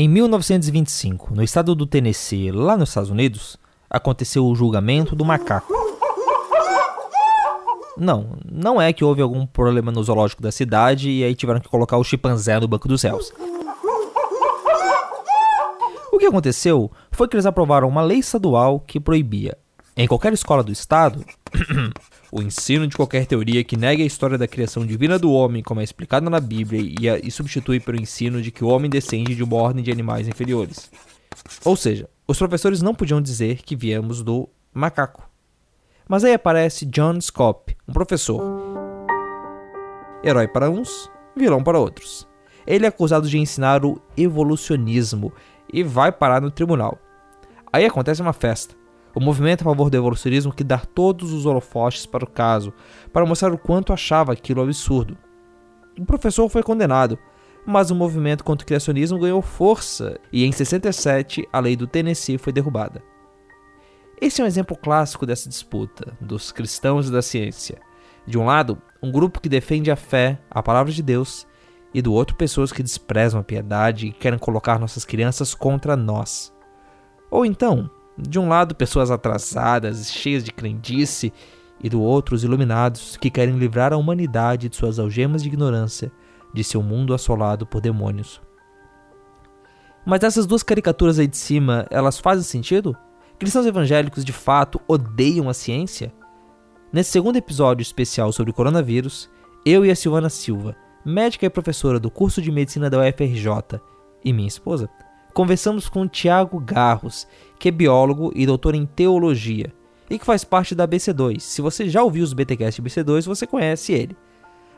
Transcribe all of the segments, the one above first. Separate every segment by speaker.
Speaker 1: Em 1925, no estado do Tennessee, lá nos Estados Unidos, aconteceu o julgamento do macaco. Não, não é que houve algum problema no zoológico da cidade e aí tiveram que colocar o chimpanzé no banco dos réus. O que aconteceu foi que eles aprovaram uma lei estadual que proibia, em qualquer escola do estado, o ensino de qualquer teoria que negue a história da criação divina do homem, como é explicado na Bíblia, e, a, e substitui pelo ensino de que o homem descende de uma ordem de animais inferiores. Ou seja, os professores não podiam dizer que viemos do macaco. Mas aí aparece John Scott, um professor. Herói para uns, vilão para outros. Ele é acusado de ensinar o evolucionismo e vai parar no tribunal. Aí acontece uma festa. O movimento a favor do evolucionismo que dá todos os holofotes para o caso, para mostrar o quanto achava aquilo absurdo. O professor foi condenado, mas o movimento contra o criacionismo ganhou força e em 67 a lei do Tennessee foi derrubada. Esse é um exemplo clássico dessa disputa dos cristãos e da ciência. De um lado, um grupo que defende a fé, a palavra de Deus, e do outro, pessoas que desprezam a piedade e querem colocar nossas crianças contra nós. Ou então, de um lado, pessoas atrasadas, cheias de crendice, e do outro, os iluminados que querem livrar a humanidade de suas algemas de ignorância, de seu mundo assolado por demônios. Mas essas duas caricaturas aí de cima, elas fazem sentido? Cristãos evangélicos de fato odeiam a ciência? Nesse segundo episódio especial sobre o coronavírus, eu e a Silvana Silva, médica e professora do curso de medicina da UFRJ, e minha esposa, conversamos com Tiago Garros, que é biólogo e doutor em teologia, e que faz parte da BC2. Se você já ouviu os BTcast BC2, você conhece ele.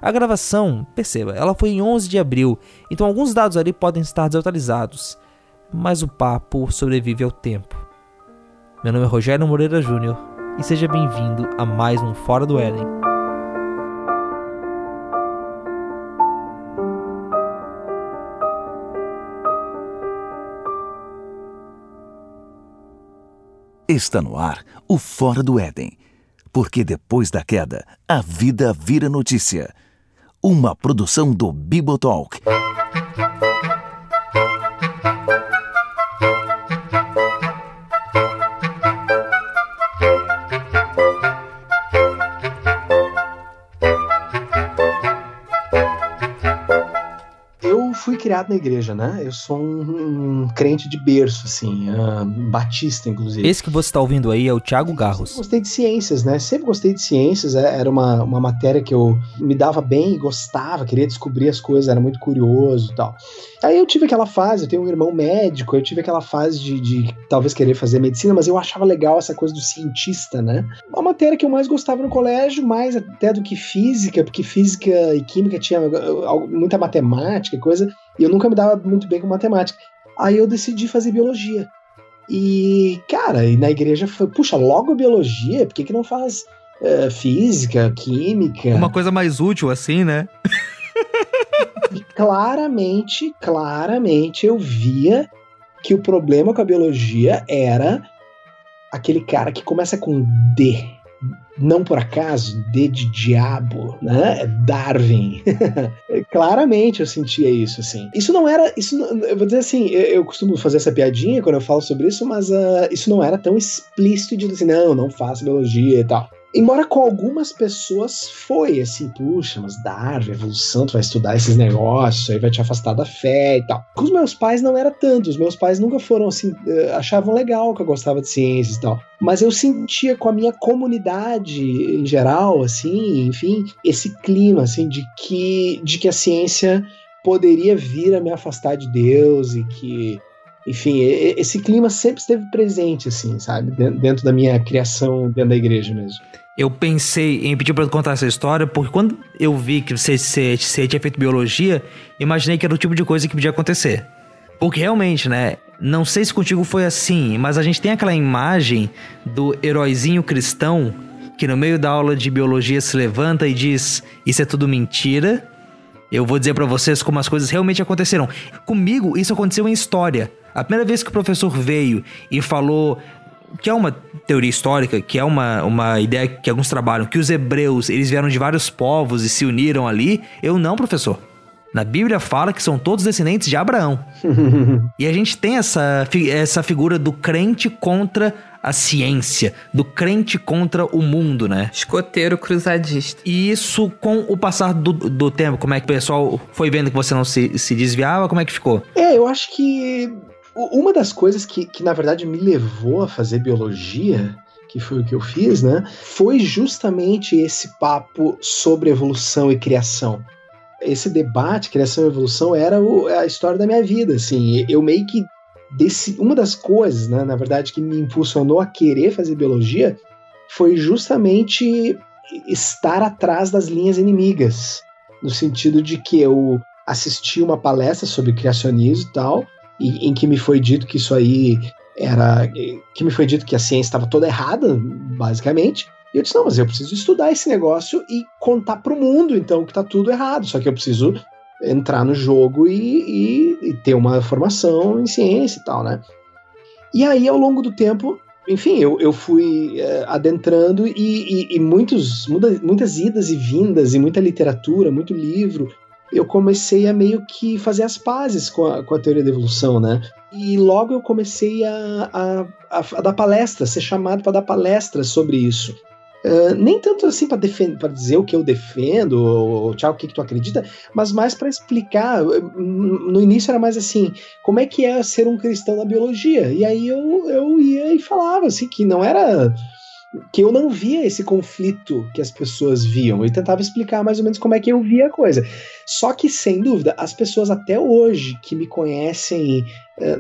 Speaker 1: A gravação, perceba, ela foi em 11 de abril, então alguns dados ali podem estar desatualizados, mas o papo sobrevive ao tempo. Meu nome é Rogério Moreira Júnior e seja bem-vindo a mais um Fora do Éden.
Speaker 2: Está no ar o Fora do Éden, porque depois da queda, a vida vira notícia. Uma produção do Bibotalk.
Speaker 3: Criado na igreja, né? Eu sou um, um crente de berço, assim, uh, batista, inclusive.
Speaker 1: Esse que você está ouvindo aí é o Tiago Garros.
Speaker 3: Gostei de ciências, né? Sempre gostei de ciências, é, era uma, uma matéria que eu me dava bem, gostava, queria descobrir as coisas, era muito curioso e tal. Aí eu tive aquela fase, eu tenho um irmão médico, eu tive aquela fase de, de talvez querer fazer medicina, mas eu achava legal essa coisa do cientista, né? A matéria que eu mais gostava no colégio, mais até do que física, porque física e química tinha muita matemática e coisa, e eu nunca me dava muito bem com matemática. Aí eu decidi fazer biologia. E, cara, e na igreja foi, puxa, logo biologia? Por que, que não faz uh, física, química?
Speaker 1: Uma coisa mais útil assim, né?
Speaker 3: e claramente, claramente eu via que o problema com a biologia era aquele cara que começa com D não por acaso, D de diabo, né? É Darwin. Claramente eu sentia isso, assim. Isso não era. Isso não, eu vou dizer assim, eu, eu, costumo fazer essa piadinha quando eu falo sobre isso, mas uh, isso não era tão explícito de dizer, não, não faço biologia e tal. Embora com algumas pessoas foi assim, puxa, mas Darwin, evolução, tu vai estudar esses negócios, aí vai te afastar da fé e tal. Com os meus pais não era tanto, os meus pais nunca foram assim, eh, achavam legal que eu gostava de ciências e tal. Mas eu sentia com a minha comunidade em geral, assim, enfim, esse clima, assim, de que, de que a ciência poderia vir a me afastar de Deus e que enfim, esse clima sempre esteve presente, assim, sabe? Dentro da minha criação dentro da igreja mesmo.
Speaker 1: Eu pensei em pedir para contar essa história, porque quando eu vi que você, você, você tinha feito biologia, imaginei que era o tipo de coisa que podia acontecer. Porque realmente, né? Não sei se contigo foi assim, mas a gente tem aquela imagem do heróizinho cristão que no meio da aula de biologia se levanta e diz: Isso é tudo mentira. Eu vou dizer para vocês como as coisas realmente aconteceram. Comigo, isso aconteceu em história. A primeira vez que o professor veio e falou que é uma teoria histórica, que é uma, uma ideia que alguns trabalham, que os hebreus eles vieram de vários povos e se uniram ali. Eu não, professor. Na Bíblia fala que são todos descendentes de Abraão. e a gente tem essa, essa figura do crente contra a ciência, do crente contra o mundo, né?
Speaker 4: Escoteiro cruzadista.
Speaker 1: E isso, com o passar do, do tempo, como é que o pessoal foi vendo que você não se, se desviava? Como é que ficou?
Speaker 3: É, eu acho que uma das coisas que, que, na verdade, me levou a fazer biologia que foi o que eu fiz, né? Foi justamente esse papo sobre evolução e criação. Esse debate, criação e evolução, era o, a história da minha vida, assim. Eu meio que desse, uma das coisas, né, na verdade, que me impulsionou a querer fazer biologia foi justamente estar atrás das linhas inimigas, no sentido de que eu assisti uma palestra sobre criacionismo e tal, e, em que me foi dito que isso aí era que me foi dito que a ciência estava toda errada, basicamente. E eu disse: "Não, mas eu preciso estudar esse negócio e contar para o mundo então que está tudo errado. Só que eu preciso entrar no jogo e, e, e, ter uma formação em ciência e tal, né? E aí, ao longo do tempo, enfim, eu, eu fui é, adentrando e, e, e muitos, muda, muitas idas e vindas, e muita literatura, muito livro, eu comecei a meio que fazer as pazes com a, com a teoria da evolução, né? E logo eu comecei a, a, a, a dar palestras, ser chamado para dar palestras sobre isso. Uh, nem tanto assim para dizer o que eu defendo, ou tchau, o que, que tu acredita, mas mais para explicar. No início era mais assim: como é que é ser um cristão na biologia? E aí eu, eu ia e falava assim, que não era que eu não via esse conflito que as pessoas viam. Eu tentava explicar mais ou menos como é que eu via a coisa. Só que, sem dúvida, as pessoas até hoje que me conhecem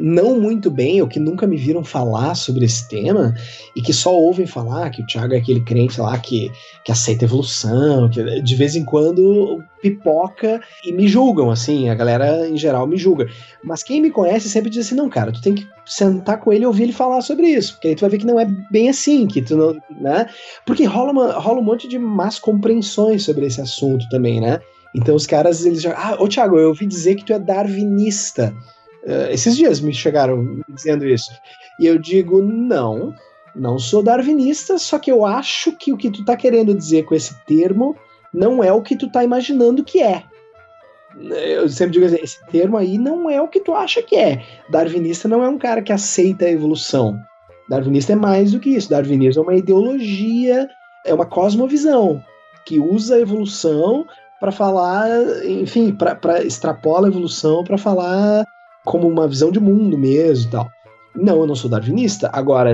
Speaker 3: não muito bem, ou que nunca me viram falar sobre esse tema, e que só ouvem falar que o Thiago é aquele crente lá que, que aceita evolução, que de vez em quando pipoca e me julgam, assim, a galera em geral me julga. Mas quem me conhece sempre diz assim: não, cara, tu tem que sentar com ele e ouvir ele falar sobre isso, porque aí tu vai ver que não é bem assim, que tu não, né? Porque rola, uma, rola um monte de más compreensões sobre esse assunto também, né? Então os caras, eles já. Ah, ô Thiago, eu ouvi dizer que tu é darwinista. Uh, esses dias me chegaram dizendo isso. E eu digo, não, não sou darwinista, só que eu acho que o que tu tá querendo dizer com esse termo não é o que tu tá imaginando que é. Eu sempre digo assim, esse termo aí não é o que tu acha que é. Darwinista não é um cara que aceita a evolução. Darwinista é mais do que isso. Darwinismo é uma ideologia, é uma cosmovisão que usa a evolução para falar, enfim, para extrapola a evolução para falar como uma visão de mundo mesmo e tal. Não, eu não sou darwinista. Agora,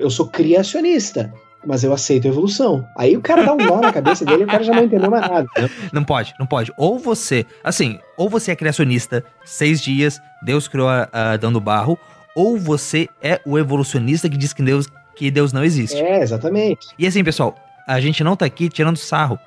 Speaker 3: eu sou criacionista mas eu aceito a evolução. Aí o cara dá um nó na cabeça dele e o cara já não entendeu mais nada. Né?
Speaker 1: Não pode, não pode. Ou você, assim, ou você é criacionista, seis dias, Deus criou a, a dando barro, ou você é o evolucionista que diz que Deus, que Deus não existe.
Speaker 3: É, exatamente.
Speaker 1: E assim, pessoal, a gente não tá aqui tirando sarro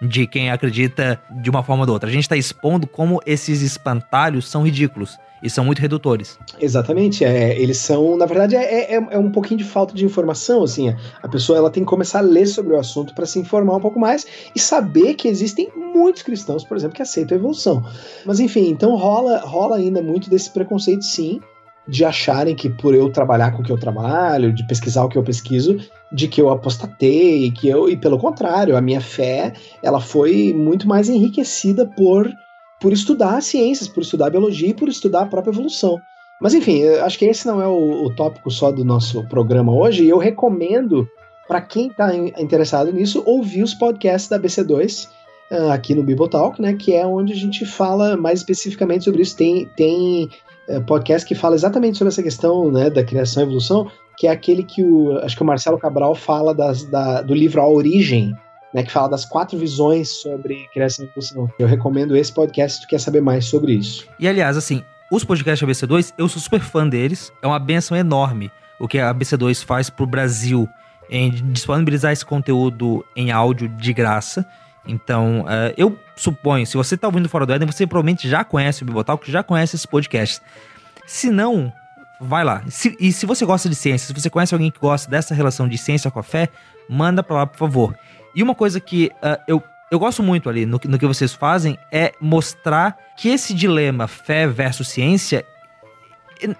Speaker 1: de quem acredita de uma forma ou de outra. A gente está expondo como esses espantalhos são ridículos e são muito redutores.
Speaker 3: Exatamente, é, eles são, na verdade, é, é, é, um pouquinho de falta de informação, assim, a pessoa ela tem que começar a ler sobre o assunto para se informar um pouco mais e saber que existem muitos cristãos, por exemplo, que aceitam a evolução. Mas enfim, então rola, rola ainda muito desse preconceito, sim, de acharem que por eu trabalhar com o que eu trabalho, de pesquisar o que eu pesquiso, de que eu apostatei, que eu e pelo contrário, a minha fé, ela foi muito mais enriquecida por por estudar ciências, por estudar biologia e por estudar a própria evolução. Mas enfim, acho que esse não é o, o tópico só do nosso programa hoje, e eu recomendo para quem está interessado nisso ouvir os podcasts da BC2 uh, ah, aqui no Bibotalk, né, que é onde a gente fala mais especificamente sobre isso. Tem, tem uh, podcast que fala exatamente sobre essa questão né, da criação e evolução, que é aquele que o, acho que o Marcelo Cabral fala das, da, do livro A Origem, né, que fala das quatro visões sobre criação e evolução. Eu recomendo esse podcast se tu quer saber mais sobre isso.
Speaker 1: E aliás, assim, os podcasts ABC2, eu sou super fã deles, é uma benção enorme o que a ABC2 faz pro Brasil em disponibilizar esse conteúdo em áudio de graça. Então, uh, eu suponho, se você está ouvindo Fora do Éden, você provavelmente já conhece o Bibotalk, já conhece esse podcast. Se não, vai lá. Se, e se você gosta de ciência, se você conhece alguém que gosta dessa relação de ciência com a fé, manda para lá, por favor. E uma coisa que uh, eu, eu gosto muito ali no, no que vocês fazem é mostrar que esse dilema fé versus ciência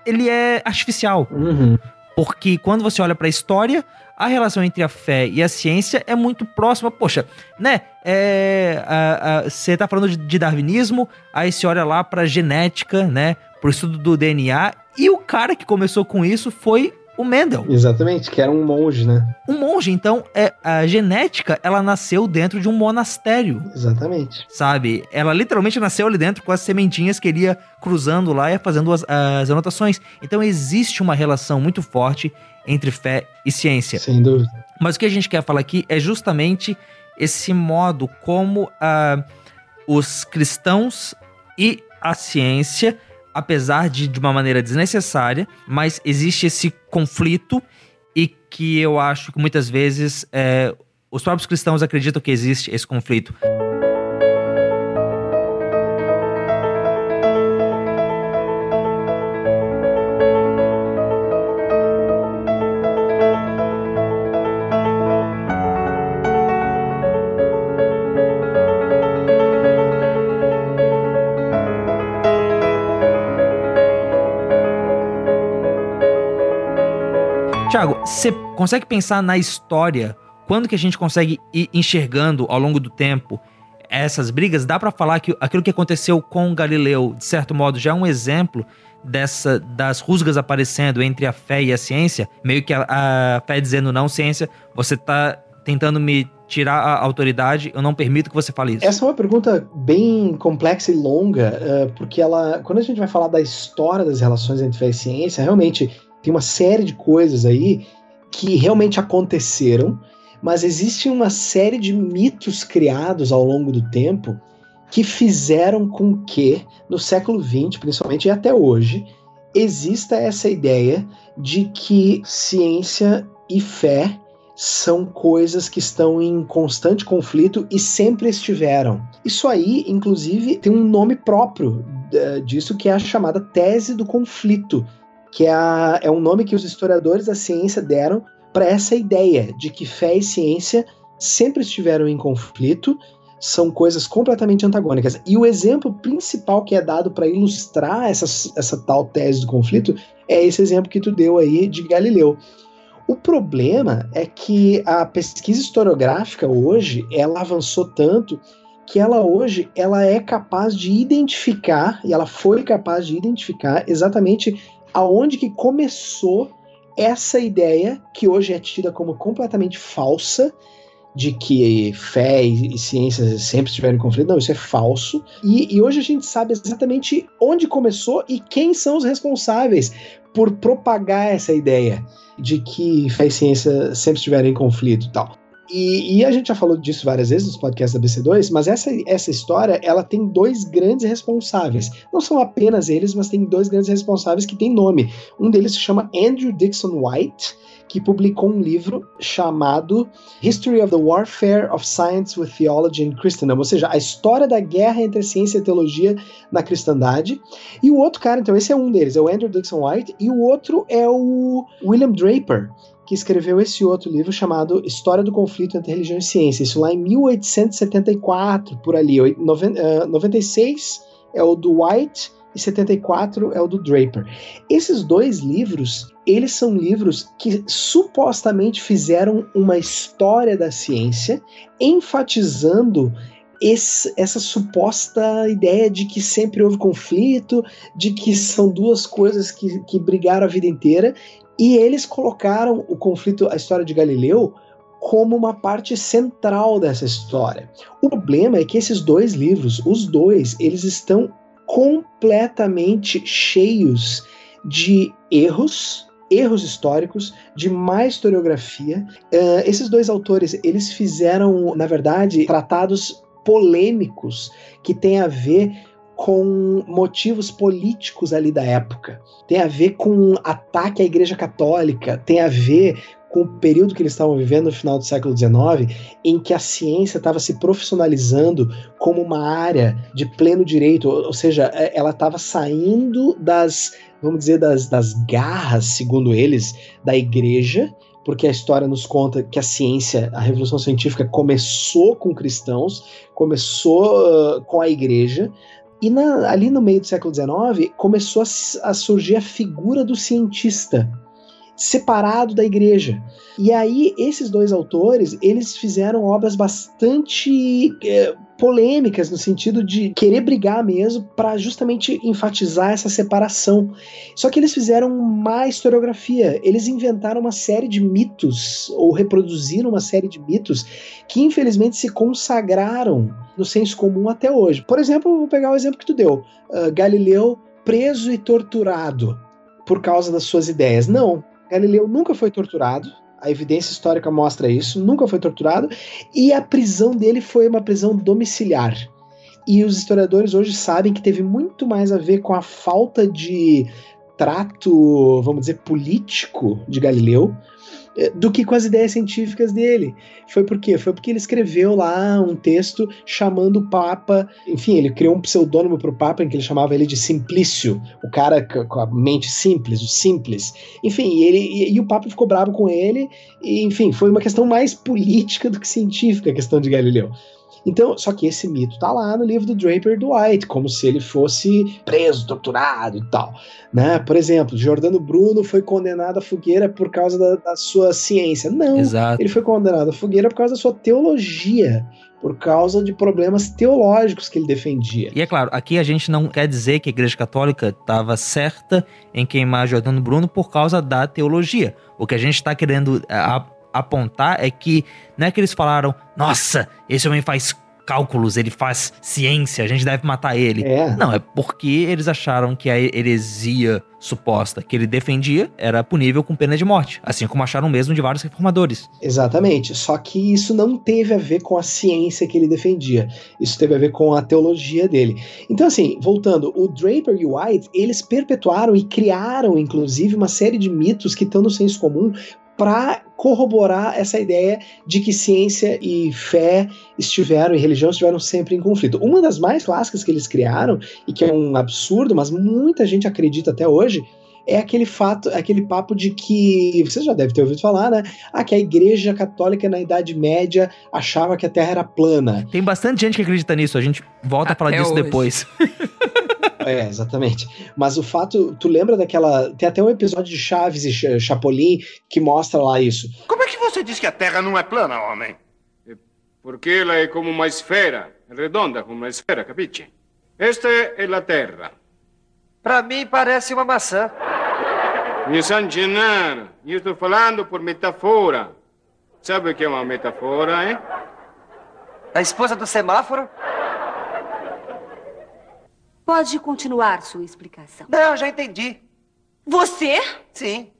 Speaker 1: ele é artificial.
Speaker 3: Uhum.
Speaker 1: Porque quando você olha para a história, a relação entre a fé e a ciência é muito próxima. Poxa, né? É, você tá falando de, de, darwinismo, aí você olha lá pra genética, né? Pro estudo do DNA. E o cara que começou com isso foi o Mendel.
Speaker 3: Exatamente, que era um monge, né?
Speaker 1: Um monge, então, é, a genética, ela nasceu dentro de um monastério.
Speaker 3: Exatamente.
Speaker 1: Sabe? Ela literalmente nasceu ali dentro com as sementinhas que ele ia cruzando lá e fazendo as, as anotações. Então, existe uma relação muito forte entre fé e ciência.
Speaker 3: Sem dúvida.
Speaker 1: Mas o que a gente quer falar aqui é justamente esse modo como uh, os cristãos e a ciência apesar de de uma maneira desnecessária, mas existe esse conflito e que eu acho que muitas vezes é, os próprios cristãos acreditam que existe esse conflito. Você consegue pensar na história? Quando que a gente consegue ir enxergando ao longo do tempo essas brigas? Dá para falar que aquilo que aconteceu com Galileu, de certo modo, já é um exemplo dessa das rusgas aparecendo entre a fé e a ciência? Meio que a, a fé dizendo não, ciência, você tá tentando me tirar a autoridade, eu não permito que você fale isso?
Speaker 3: Essa é uma pergunta bem complexa e longa, uh, porque ela, quando a gente vai falar da história das relações entre fé e ciência, realmente tem uma série de coisas aí que realmente aconteceram, mas existe uma série de mitos criados ao longo do tempo que fizeram com que, no século XX, principalmente e até hoje, exista essa ideia de que ciência e fé são coisas que estão em constante conflito e sempre estiveram. Isso aí, inclusive, tem um nome próprio uh, disso que é a chamada tese do conflito, que é, a, é um nome que os historiadores da ciência deram para essa ideia de que fé e ciência sempre estiveram em conflito, são coisas completamente antagônicas. E o exemplo principal que é dado para ilustrar essa, essa tal tese do conflito é esse exemplo que tu deu aí de Galileu. O problema é que a pesquisa historiográfica hoje, ela avançou tanto que ela hoje ela é capaz de identificar, e ela foi capaz de identificar exatamente aonde que começou essa ideia que hoje é tida como completamente falsa de que fé e, ciência sempre estiveram em conflito. Não, isso é falso. E, e, hoje a gente sabe exatamente onde começou e quem são os responsáveis por propagar essa ideia de que fé e ciência sempre estiveram em conflito e tal. E, e, a gente já falou disso várias vezes nos podcasts da BC2, mas essa, essa história ela tem dois grandes responsáveis. Não são apenas eles, mas tem dois grandes responsáveis que têm nome. Um deles se chama Andrew Dixon White, que publicou um livro chamado History of the Warfare of Science with Theology in Christendom, ou seja, a história da guerra entre ciência e teologia na cristandade. E o outro cara, então, esse é um deles, é o Andrew Dixon White, e o outro é o William Draper, que escreveu esse outro livro chamado História do Conflito entre Religião e Ciência. Isso lá em 1874, por ali. 96 eh, é o do White e 74 é o do Draper. Esses dois livros, eles são livros que supostamente fizeram uma história da ciência, enfatizando esse, essa suposta ideia de que sempre houve conflito, de que são duas coisas que, que brigaram a vida inteira, e eles colocaram o conflito, a história de Galileu, como uma parte central dessa história. O problema é que esses dois livros, os dois, eles estão completamente cheios de erros, erros históricos, de má historiografia. Uh, esses dois autores, eles fizeram, na verdade, tratados polêmicos que têm a ver com motivos políticos ali da época. Tem a ver com ataque à Igreja Católica, tem a ver com o período que eles estavam vivendo no final do século XIX, em que a ciência estava se profissionalizando como uma área de pleno direito, ou seja, é, ela estava saindo das, vamos dizer, das, das garras, segundo eles, da igreja, porque a história nos conta que a ciência, a revolução científica começou com cristãos, começou uh, com a igreja, e na, ali no meio do século XIX começou a, a, surgir a figura do cientista. separado da igreja. E aí, esses dois autores, eles fizeram obras bastante é, polêmicas no sentido de querer brigar mesmo para justamente enfatizar essa separação. Só que eles fizeram uma historiografia, eles inventaram uma série de mitos ou reproduziram uma série de mitos que infelizmente se consagraram no senso comum até hoje. Por exemplo, vou pegar o exemplo que tu deu, uh, Galileu preso e torturado por causa das suas ideias. Não, Galileu nunca foi torturado, a evidência histórica mostra isso, nunca foi torturado, e a prisão dele foi uma prisão domiciliar. E os historiadores hoje sabem que teve muito mais a ver com a falta de trato, vamos dizer, político de Galileu do que com as ideias científicas dele. Foi por quê? Foi porque ele escreveu lá um texto chamando o Papa, enfim, ele criou um pseudônimo para o Papa em que ele chamava ele de Simplício, o cara com a mente simples, o simples. Enfim, ele, e, e o Papa ficou bravo com ele, e, enfim, foi uma questão mais política do que científica a questão de Galileu. Então, só que esse mito tá lá no livro do Draper Dwight, como se ele fosse preso, torturado e tal. Né? Por exemplo, Jordano Bruno foi condenado à fogueira por causa da, da sua ciência. Não,
Speaker 1: Exato.
Speaker 3: ele foi condenado à fogueira por causa da sua teologia por causa de problemas teológicos que ele defendia.
Speaker 1: E é claro, aqui a gente não quer dizer que a Igreja Católica estava certa em queimar Jordano Bruno por causa da teologia. O que a gente está querendo apontar é que não é que eles falaram, nossa, esse homem faz cálculos, ele faz ciência, a gente deve matar ele.
Speaker 3: É.
Speaker 1: Não, é porque eles acharam que a heresia suposta que ele defendia era punível com pena de morte, assim como acharam mesmo de vários reformadores.
Speaker 3: Exatamente, só que isso não teve a ver com a ciência que ele defendia, isso teve a ver com a teologia dele. Então assim, voltando, o Draper e o White, eles perpetuaram e criaram inclusive uma série de mitos que estão no senso comum para corroborar essa ideia de que ciência e fé estiveram e religião estiveram sempre em conflito. Uma das mais clássicas que eles criaram e que é um absurdo, mas muita gente acredita até hoje, é aquele fato, aquele papo de que você já deve ter ouvido falar, né? Ah, que a Igreja Católica na Idade Média achava que a Terra era plana.
Speaker 1: Tem bastante gente que acredita nisso. A gente volta a falar disso
Speaker 4: hoje.
Speaker 1: depois.
Speaker 3: É, exatamente. Mas o fato, tu lembra daquela. Tem até um episódio de Chaves e Ch- Chapolin que mostra lá isso.
Speaker 5: Como é que você diz que a Terra não é plana, homem? Porque ela é como uma esfera, é redonda como uma esfera, capisce? Esta é a Terra.
Speaker 6: Pra mim parece uma maçã.
Speaker 5: Gennaro, io sto falando por metafora. Sabe o que é uma metafora, hein?
Speaker 6: A esposa do semáforo?
Speaker 7: Pode continuar sua explicação.
Speaker 6: Não, já entendi.
Speaker 7: Você?
Speaker 6: Sim.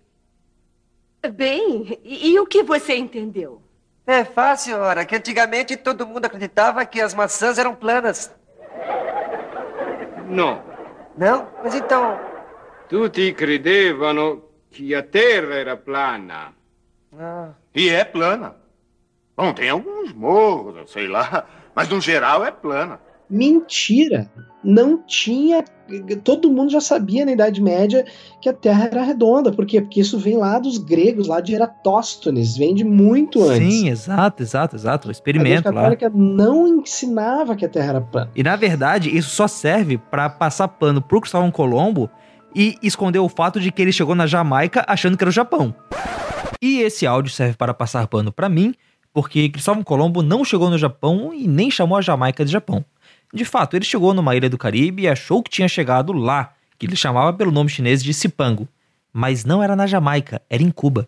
Speaker 7: Bem, e, e o que você entendeu?
Speaker 6: É fácil, ora, que antigamente todo mundo acreditava que as maçãs eram planas.
Speaker 5: No.
Speaker 6: Não? Mas então.
Speaker 5: Tutti credevano que a Terra era plana.
Speaker 6: Ah,
Speaker 5: E é plana. Bom, tem alguns morros, sei lá, mas no geral é plana.
Speaker 3: Mentira! Não tinha. Todo mundo já sabia na Idade Média que a Terra era redonda. Por quê? Porque isso vem lá dos gregos, lá de Eratóstenes, vem de muito antes.
Speaker 1: Sim, exato, exato, exato. O
Speaker 3: a
Speaker 1: experimento lá.
Speaker 3: Católica não ensinava que a Terra era plana.
Speaker 1: E na verdade, isso só serve pra passar pano pro Cristóvão Colombo e esconder o fato de que ele chegou na Jamaica achando que era o Japão. E esse áudio serve para passar pano pra mim, porque Cristóvão Colombo não chegou no Japão e nem chamou a Jamaica de Japão. De fato, ele chegou numa ilha do Caribe e achou que tinha chegado lá, que ele chamava pelo nome chinês de Cipango. Mas não era na Jamaica, era em Cuba.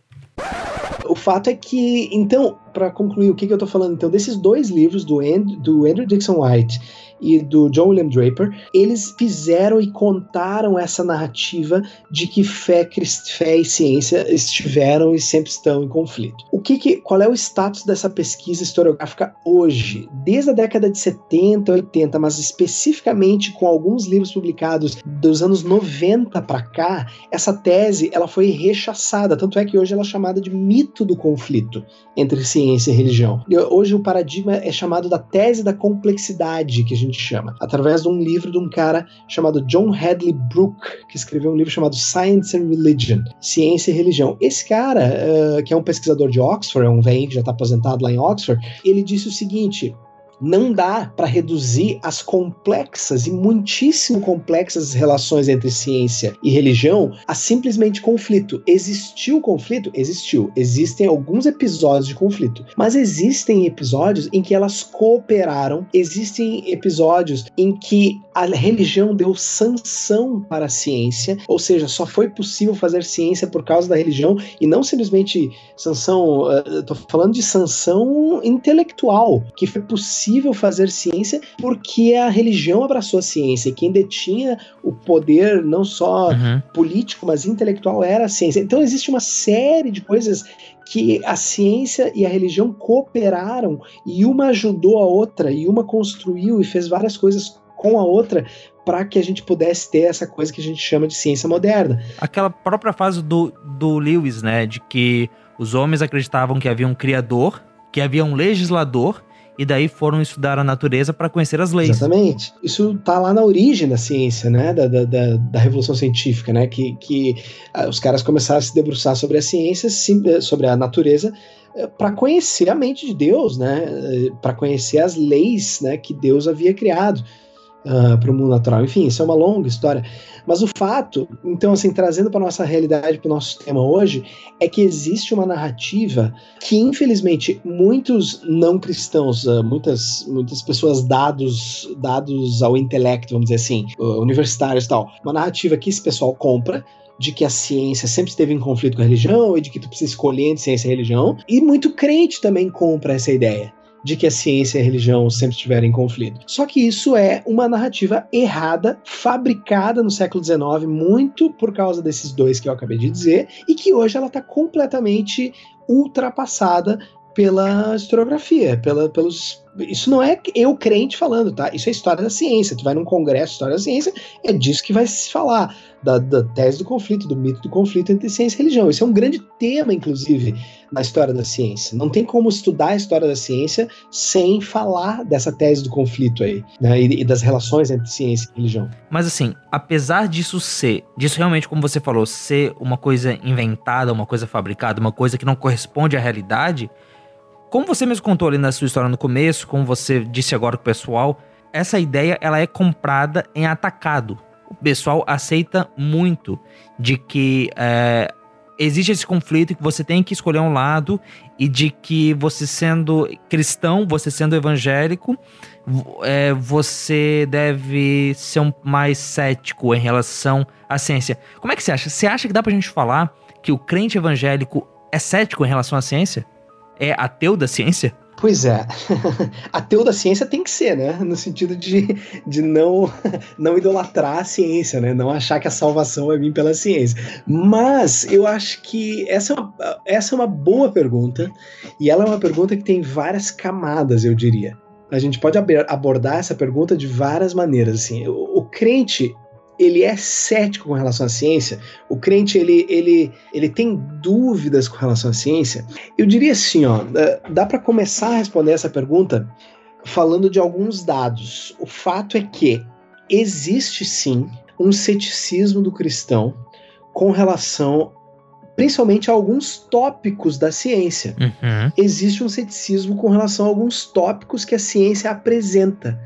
Speaker 3: O fato é que, então, para concluir, o que, que eu tô falando? Então, desses dois livros, do, And, do Andrew Dixon White e do John William Draper, eles fizeram e contaram essa narrativa de que fé, fé e ciência estiveram e sempre estão em conflito. O que que, qual é o status dessa pesquisa historiográfica hoje? Desde a década de 70, 80, mas especificamente com alguns livros publicados dos anos 90 para cá, essa tese ela foi rechaçada, tanto é que hoje ela é chamada de mito do conflito entre ciência e religião. Hoje o paradigma é chamado da tese da complexidade, que a gente chama, através de um livro de um cara chamado John Hadley Brooke, que escreveu um livro chamado Science and Religion, Ciência e Religião. Esse cara, eh, que é um pesquisador de Oxford, é um velho que já está aposentado lá em Oxford, ele disse o seguinte: Não dá para reduzir as complexas e muitíssimo complexas relações entre ciência e religião a simplesmente conflito. Existiu conflito? Existiu. Existem alguns episódios de conflito, mas existem episódios em que elas cooperaram, existem episódios em que a religião deu sanção para a ciência, ou seja, só foi possível fazer ciência por causa da religião e não simplesmente sanção, uh, tô falando de sanção intelectual, que foi possível fazer ciência porque a religião abraçou a ciência, quem detinha o poder não só uhum. político, mas intelectual era a ciência. Então existe uma série de coisas que a ciência e a religião cooperaram e uma ajudou a outra e uma construiu e fez várias coisas com a outra para que a gente pudesse ter essa coisa que a gente chama de ciência moderna.
Speaker 1: Aquela própria fase do, do Lewis, né, de que os homens acreditavam que havia um criador, que havia um legislador e daí foram estudar a natureza para conhecer as leis.
Speaker 3: Exatamente. Isso está lá na origem da ciência, né? Da, da, da, da revolução científica, né? Que, que uh, os caras começaram a se debruçar sobre a ciência, eh, sobre a natureza, uh, para conhecer a mente de Deus, né? Uh, para conhecer as leis, né? Que Deus havia criado uh, para o mundo natural. Enfim, isso é uma longa história. Mas o fato, então, assim, trazendo para nossa realidade, para o nosso tema hoje, é que existe uma narrativa que, infelizmente, muitos não cristãos, uh, muitas, muitas pessoas dados, dados ao intelecto, vamos dizer assim, uh, universitários e tal, uma narrativa que esse pessoal compra, de que a ciência sempre esteve em conflito com a religião e de que tu precisa escolher entre ciência e religião. E muito crente também compra essa ideia de que a ciência e a religião sempre estiveram em conflito. Só que isso é uma narrativa errada, fabricada no século XIX, muito por causa desses dois que eu acabei de dizer, e que hoje ela está completamente ultrapassada pela historiografia, pela, pelos. Isso não é eu crente falando, tá? Isso é história da ciência. Tu vai num congresso de história da ciência, é disso que vai se falar, da, da tese do conflito, do mito do conflito entre ciência e religião. Isso é um grande tema, inclusive, na história da ciência. Não tem como estudar a história da ciência sem falar dessa tese do conflito aí, né? E, e das relações entre ciência e religião.
Speaker 1: Mas assim, apesar disso ser, disso realmente, como você falou, ser uma coisa inventada, uma coisa fabricada, uma coisa que não corresponde à realidade como você mesmo contou ali na sua história no começo, como você disse agora com o pessoal, essa ideia ela é comprada em atacado. O pessoal aceita muito de que é, existe esse conflito que você tem que escolher um lado e de que você sendo cristão, você sendo evangélico, é, você deve ser um mais cético em relação à ciência. Como é que você acha? Você acha que dá pra gente falar que o crente evangélico é cético em relação à ciência? é ateu da ciência?
Speaker 3: Pois é. ateu da ciência tem que ser, né? No sentido de, de não, não idolatrar a ciência, né? Não achar que a salvação vai vir pela ciência. Mas eu acho que essa é uma, essa é uma boa pergunta e ela é uma pergunta que tem várias camadas, eu diria. A gente pode abordar essa pergunta de várias maneiras. Assim, o, o crente ele é cético com relação à ciência, o crente ele, ele, ele tem dúvidas com relação à ciência, eu diria assim, ó, dá para começar a responder essa pergunta falando de alguns dados. O fato é que existe sim um ceticismo do cristão com relação principalmente a alguns tópicos da ciência. Uhum. Existe um ceticismo com relação a alguns tópicos que a ciência apresenta.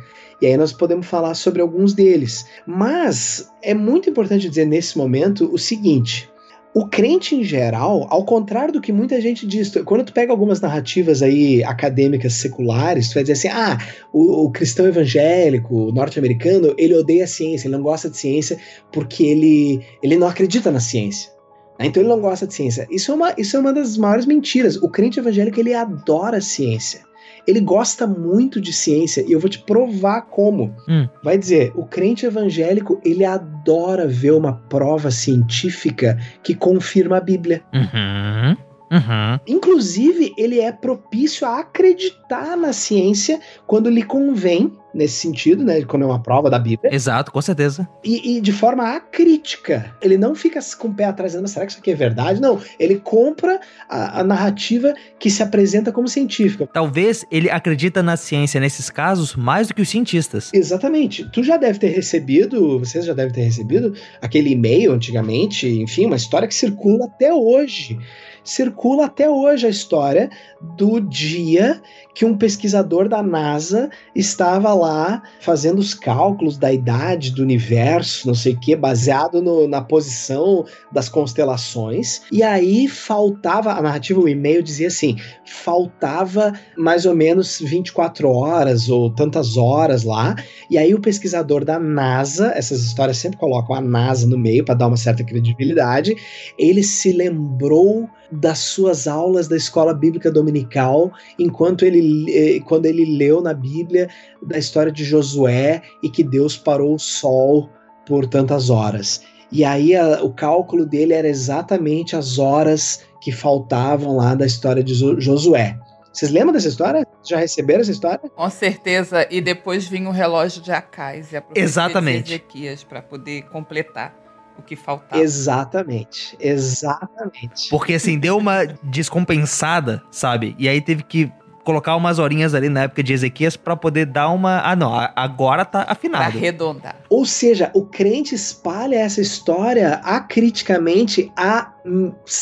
Speaker 3: E aí nós podemos falar sobre alguns deles. Mas é muito importante dizer nesse momento o seguinte: o crente em geral, ao contrário do que muita gente diz, quando tu pega algumas narrativas aí acadêmicas seculares, tu vai dizer assim: ah, o, o cristão evangélico norte-americano, ele odeia a ciência, ele não gosta de ciência porque ele, ele não acredita na ciência. Então ele não gosta de ciência. Isso é, uma, isso é uma das maiores mentiras. O crente evangélico ele adora a ciência ele gosta muito de ciência e eu vou te provar como. Hum. Vai dizer, o crente evangélico, ele adora ver uma prova científica que confirma a Bíblia.
Speaker 1: Uhum. Uhum.
Speaker 3: Inclusive, ele é propício a acreditar na ciência quando lhe convém nesse sentido, né? Quando é uma prova da Bíblia.
Speaker 1: Exato, com certeza.
Speaker 3: E, e de forma acrítica. Ele não fica com o pé atrás dizendo, será que isso aqui é verdade? Não. Ele compra a, a narrativa que se apresenta como científica.
Speaker 1: Talvez ele acredita na ciência nesses casos mais do que os cientistas.
Speaker 3: Exatamente. Tu já deve ter recebido, vocês já devem ter recebido aquele e-mail antigamente, enfim, uma história que circula até hoje circula até hoje a história do dia que um pesquisador da NASA estava lá fazendo os cálculos da idade do universo, não sei o que, baseado no, na posição das constelações. E aí faltava, a narrativa, o e-mail dizia assim: faltava mais ou menos 24 horas ou tantas horas lá. E aí o pesquisador da NASA, essas histórias sempre colocam a NASA no meio para dar uma certa credibilidade, ele se lembrou das suas aulas da escola bíblica dominical, enquanto ele, eh, quando ele leu na Bíblia da história de Josué e que Deus parou o sol por tantas horas. E aí a, o cálculo dele era exatamente as horas que faltavam lá da história de Josué. Vocês lembram dessa história? Já receberam essa história?
Speaker 4: Com certeza. E depois vinha o relógio de Acais e a
Speaker 1: Exatamente.
Speaker 4: de Ezequias para poder completar o que faltava.
Speaker 3: Exatamente, exatamente.
Speaker 1: Porque assim, deu uma descompensada, sabe? E aí teve que colocar umas horinhas ali na época de Ezequias para poder dar uma. Ah, não, agora tá afinado.
Speaker 4: Pra arredondar.
Speaker 3: Ou seja, o crente espalha essa história acriticamente há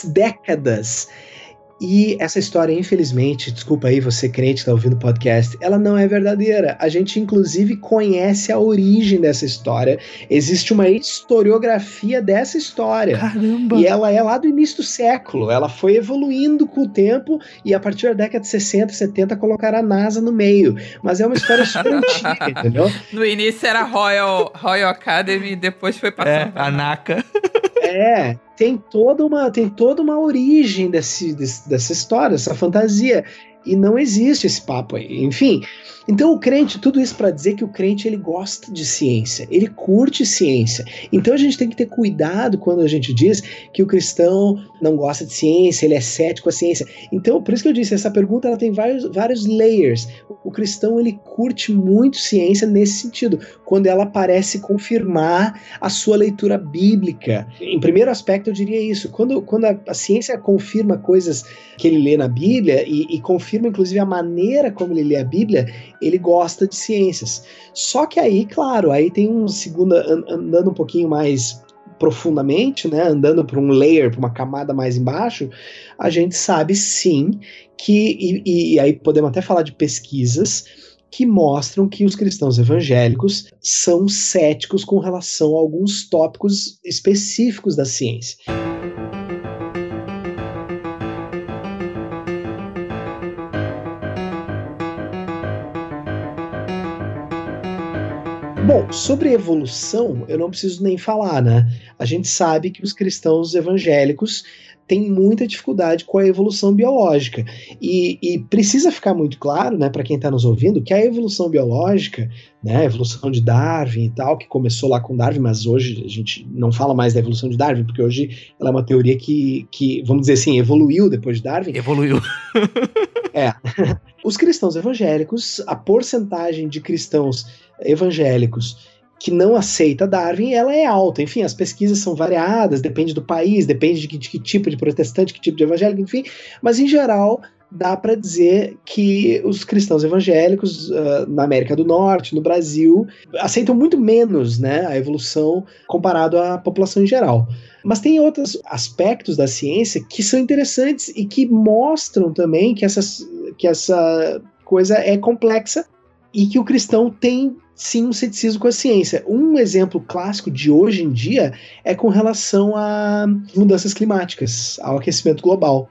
Speaker 3: décadas. E essa história, infelizmente, desculpa aí você crente que tá ouvindo o podcast, ela não é verdadeira. A gente, inclusive, conhece a origem dessa história. Existe uma historiografia dessa história.
Speaker 1: Caramba!
Speaker 3: E ela é lá do início do século. Ela foi evoluindo com o tempo e a partir da década de 60, 70 colocaram a NASA no meio. Mas é uma história super antiga, entendeu?
Speaker 4: No início era Royal, Royal Academy, depois foi passando.
Speaker 1: É, a NACA.
Speaker 3: É, tem toda uma, tem toda uma origem desse, desse, dessa história, dessa fantasia. E não existe esse papo aí. Enfim, então o crente, tudo isso para dizer que o crente ele gosta de ciência, ele curte ciência. Então a gente tem que ter cuidado quando a gente diz que o cristão não gosta de ciência, ele é cético à ciência. Então, por isso que eu disse, essa pergunta ela tem vários, vários layers. O cristão ele curte muito ciência nesse sentido, quando ela parece confirmar a sua leitura bíblica. Em primeiro aspecto, eu diria isso. Quando, quando a, a ciência confirma coisas que ele lê na Bíblia e, e confirma, inclusive, a maneira como ele lê a Bíblia, ele gosta de ciências. Só que aí, claro, aí tem um segundo, andando um pouquinho mais profundamente, né, andando para um layer, para uma camada mais embaixo, a gente sabe sim que, e, e aí podemos até falar de pesquisas, que mostram que os cristãos evangélicos são céticos com relação a alguns tópicos específicos da ciência. Bom, sobre evolução, eu não preciso nem falar, né? A gente sabe que os cristãos evangélicos têm muita dificuldade com a evolução biológica. E, e precisa ficar muito claro, né, para quem está nos ouvindo, que a evolução biológica, né, a evolução de Darwin e tal, que começou lá com Darwin, mas hoje a gente não fala mais da evolução de Darwin, porque hoje ela é uma teoria que, que vamos dizer assim, evoluiu depois de Darwin.
Speaker 1: Evoluiu.
Speaker 3: é. Os cristãos evangélicos, a porcentagem de cristãos evangélicos que não aceita Darwin, ela é alta. Enfim, as pesquisas são variadas, depende do país, depende de que, de que tipo de protestante, que tipo de evangélico, enfim. Mas em geral, dá para dizer que os cristãos evangélicos uh, na América do Norte, no Brasil, aceitam muito menos né, a evolução comparado à população em geral. Mas tem outros aspectos da ciência que são interessantes e que mostram também que, essas, que essa coisa é complexa e que o cristão tem sim um ceticismo com a ciência. Um exemplo clássico de hoje em dia é com relação a mudanças climáticas, ao aquecimento global.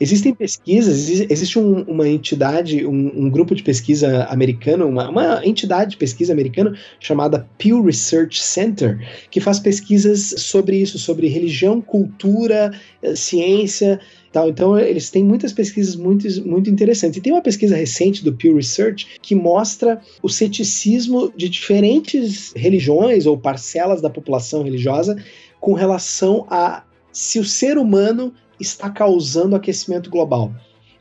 Speaker 3: Existem pesquisas, existe um, uma entidade, um, um, grupo de pesquisa americano, uma, uma, entidade de pesquisa americana chamada Pew Research Center, que faz pesquisas sobre isso, sobre religião, cultura, eh, ciência. Tal. Então, eles têm muitas pesquisas muito, muito interessantes. E tem uma pesquisa recente do Pew Research que mostra o ceticismo de diferentes religiões ou parcelas da população religiosa com relação a se o ser humano está causando aquecimento global.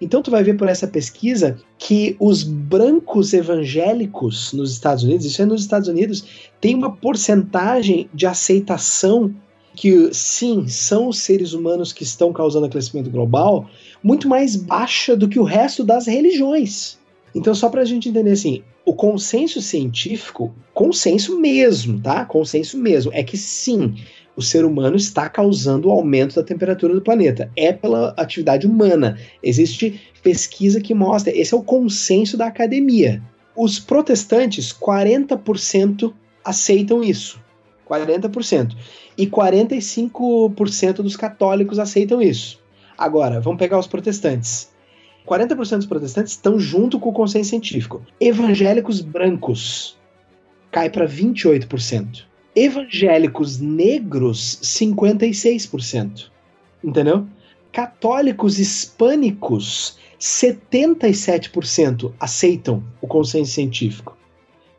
Speaker 3: Então tu vai ver por essa pesquisa que os brancos evangélicos nos Estados Unidos, isso é nos Estados Unidos, tem uma porcentagem de aceitação que sim, são os seres humanos que estão causando aquecimento global, muito mais baixa do que o resto das religiões. Então, só para a gente entender assim, o consenso científico, consenso mesmo, tá? Consenso mesmo, é que sim, o ser humano está causando o aumento da temperatura do planeta. É pela atividade humana. Existe pesquisa que mostra, esse é o consenso da academia. Os protestantes, 40% aceitam isso. 40%. E 45% dos católicos aceitam isso. Agora, vamos pegar os protestantes. 40% dos protestantes estão junto com o consenso científico. Evangélicos brancos cai para 28%. Evangélicos negros, 56%. Entendeu? Católicos hispânicos, 77% aceitam o consenso científico.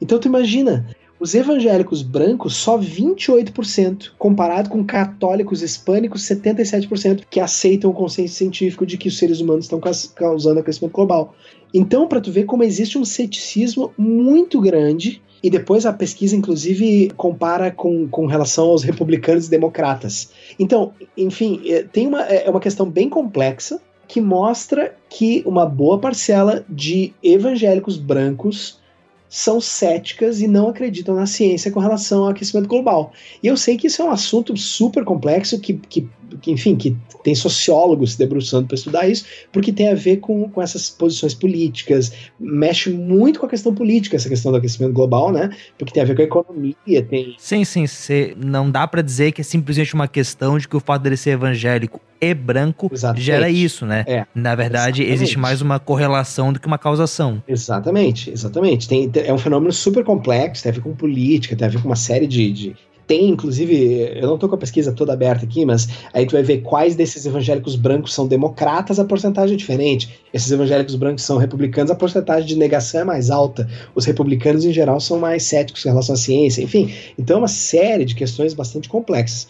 Speaker 3: Então tu imagina, os evangélicos brancos, só 28%, comparado com católicos hispânicos, 77%, que aceitam o consenso científico de que os seres humanos estão causando aquecimento global. Então, para tu ver como existe um ceticismo muito grande, e depois a pesquisa, inclusive, compara com, com relação aos republicanos e democratas. Então, enfim, é, tem uma, é uma questão bem complexa que mostra que uma boa parcela de evangélicos brancos são céticas e não acreditam na ciência com relação ao aquecimento global. E eu sei que isso é um assunto super complexo que, que, que enfim, que tem sociólogos se debruçando para estudar isso, porque tem a ver com, com essas posições políticas, mexe muito com a questão política, essa questão do aquecimento global, né? Porque tem a ver com a economia, tem...
Speaker 1: Sim, sim, cê, não dá para dizer que é simplesmente uma questão de que o fato dele ser evangélico e branco Exatamente. gera isso, né? É, Na verdade, exatamente. existe mais uma correlação do que uma causação.
Speaker 3: Exatamente, exatamente. Tem, é um fenômeno super complexo, tem a ver com política, tem a ver com uma série de, de tem, inclusive, eu não estou com a pesquisa toda aberta aqui, mas aí tu vai ver quais desses evangélicos brancos são democratas, a porcentagem é diferente. Esses evangélicos brancos são republicanos, a porcentagem de negação é mais alta. Os republicanos, em geral, são mais céticos em relação à ciência. Enfim, então é uma série de questões bastante complexas.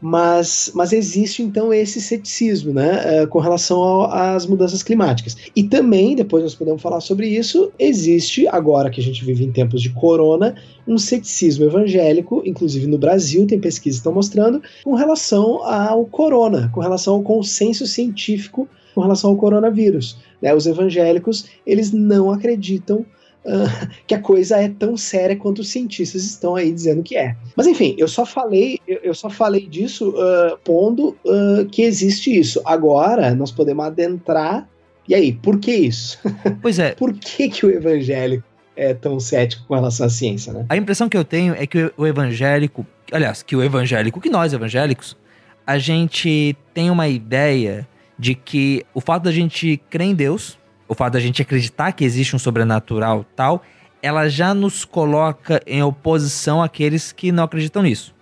Speaker 3: Mas, mas existe então esse ceticismo né, uh, com relação às mudanças climáticas. E também, depois nós podemos falar sobre isso, existe, agora que a gente vive em tempos de corona, um ceticismo evangélico, inclusive no Brasil, tem pesquisas que estão mostrando, com relação ao corona, com relação ao consenso científico com relação ao coronavírus. Né? Os evangélicos, eles não acreditam uh, que a coisa é tão séria quanto os cientistas estão aí dizendo que é. Mas enfim, eu só falei, eu, eu só falei disso uh, pondo uh, que existe isso. Agora nós podemos adentrar. E aí, por que isso?
Speaker 1: Pois é.
Speaker 3: por que, que o evangélico é tão cético com relação à ciência, né?
Speaker 1: A impressão que eu tenho é que o evangélico, aliás, que o evangélico, que nós evangélicos, a gente tem uma ideia de que o fato da gente crer em Deus, o fato da gente acreditar que existe um sobrenatural tal, ela já nos coloca em oposição àqueles que não acreditam nisso.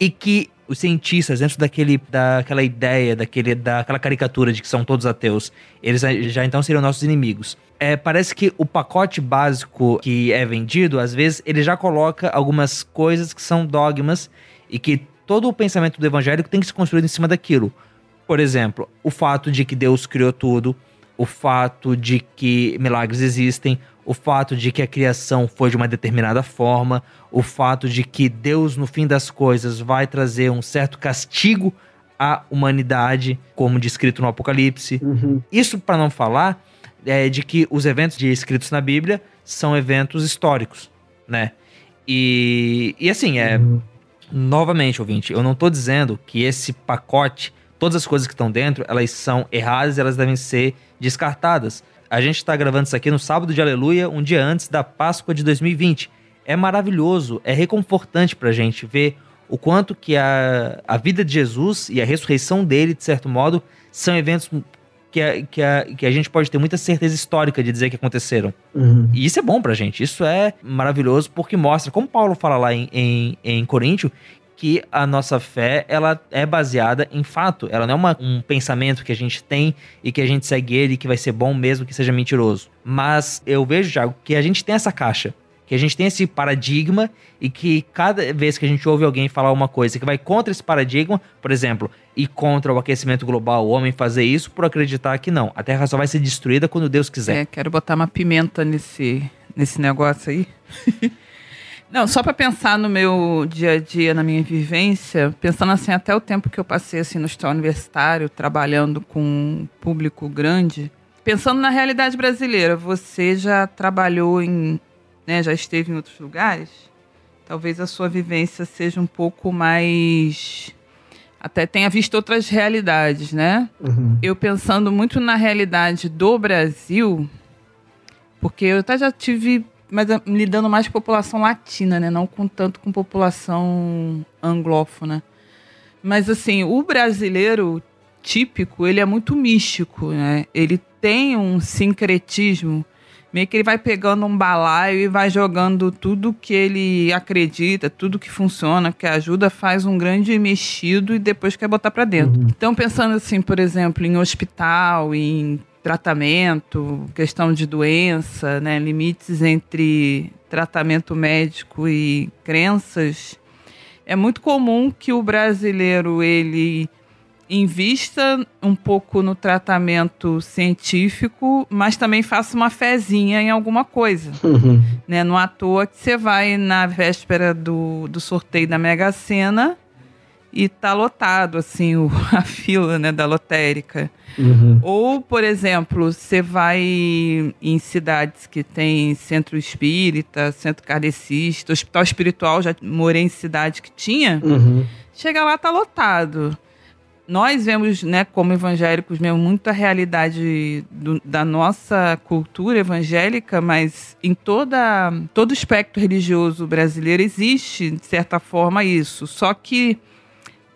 Speaker 1: E que os cientistas, dentro daquele, daquela ideia, daquele, daquela caricatura de que são todos ateus, eles já então seriam nossos inimigos. É, parece que o pacote básico que é vendido, às vezes, ele já coloca algumas coisas que são dogmas e que todo o pensamento do evangélico tem que ser construído em cima daquilo. Por exemplo, o fato de que Deus criou tudo, o fato de que milagres existem, o fato de que a criação foi de uma determinada forma, o fato de que Deus, no fim das coisas, vai trazer um certo castigo à humanidade, como descrito no Apocalipse. Uhum. Isso para não falar é, de que os eventos descritos na Bíblia são eventos históricos, né? E, e assim, é. Uhum. Novamente, ouvinte, eu não estou dizendo que esse pacote todas as coisas que estão dentro, elas são erradas, elas devem ser descartadas. A gente está gravando isso aqui no sábado de Aleluia, um dia antes da Páscoa de 2020. É maravilhoso, é reconfortante para a gente ver o quanto que a, a vida de Jesus e a ressurreição dele, de certo modo, são eventos que a, que a, que a gente pode ter muita certeza histórica de dizer que aconteceram. Uhum. E isso é bom pra gente, isso é maravilhoso porque mostra, como Paulo fala lá em, em, em Coríntio, que a nossa fé ela é baseada em fato. Ela não é uma, um pensamento que a gente tem e que a gente segue ele que vai ser bom mesmo que seja mentiroso. Mas eu vejo, Thiago, que a gente tem essa caixa. Que a gente tem esse paradigma e que cada vez que a gente ouve alguém falar uma coisa que vai contra esse paradigma, por exemplo, e contra o aquecimento global, o homem fazer isso por acreditar que não. A Terra só vai ser destruída quando Deus quiser.
Speaker 4: É, quero botar uma pimenta nesse, nesse negócio aí. Não, só para pensar no meu dia a dia, na minha vivência, pensando assim até o tempo que eu passei assim no hospital universitário, trabalhando com um público grande, pensando na realidade brasileira, você já trabalhou em, né, já esteve em outros lugares? Talvez a sua vivência seja um pouco mais até tenha visto outras realidades, né?
Speaker 3: Uhum.
Speaker 4: Eu pensando muito na realidade do Brasil, porque eu até já tive mas eh, lidando mais com população latina, né? Não com tanto com população anglófona. Mas assim, o brasileiro típico, ele é muito místico, né? Ele tem um sincretismo, meio que ele vai pegando um balaio e vai jogando tudo que ele acredita, tudo que funciona, que ajuda, faz um grande mexido e depois quer botar para dentro.
Speaker 3: Uhum.
Speaker 4: Então, pensando assim, por exemplo, em hospital, em tratamento, questão de doença, né, limites entre tratamento médico e crenças, é muito comum que o brasileiro ele invista um pouco no tratamento científico, mas também faça uma fezinha em alguma coisa.
Speaker 3: Uhum.
Speaker 4: Né? Não à toa que você vai na véspera do, do sorteio da Mega Sena e tá lotado, assim, o, a fila né, da lotérica.
Speaker 3: Uhum.
Speaker 4: Ou, por exemplo, você vai em cidades que tem centro espírita, centro kardecista, hospital espiritual, já morei em cidade que tinha,
Speaker 3: Uhum.
Speaker 4: chega lá, tá lotado. Nós vemos, né, como evangélicos mesmo, muita realidade do- da nossa cultura evangélica, mas em toda, todo o espectro religioso brasileiro existe, de certa forma, isso. Só que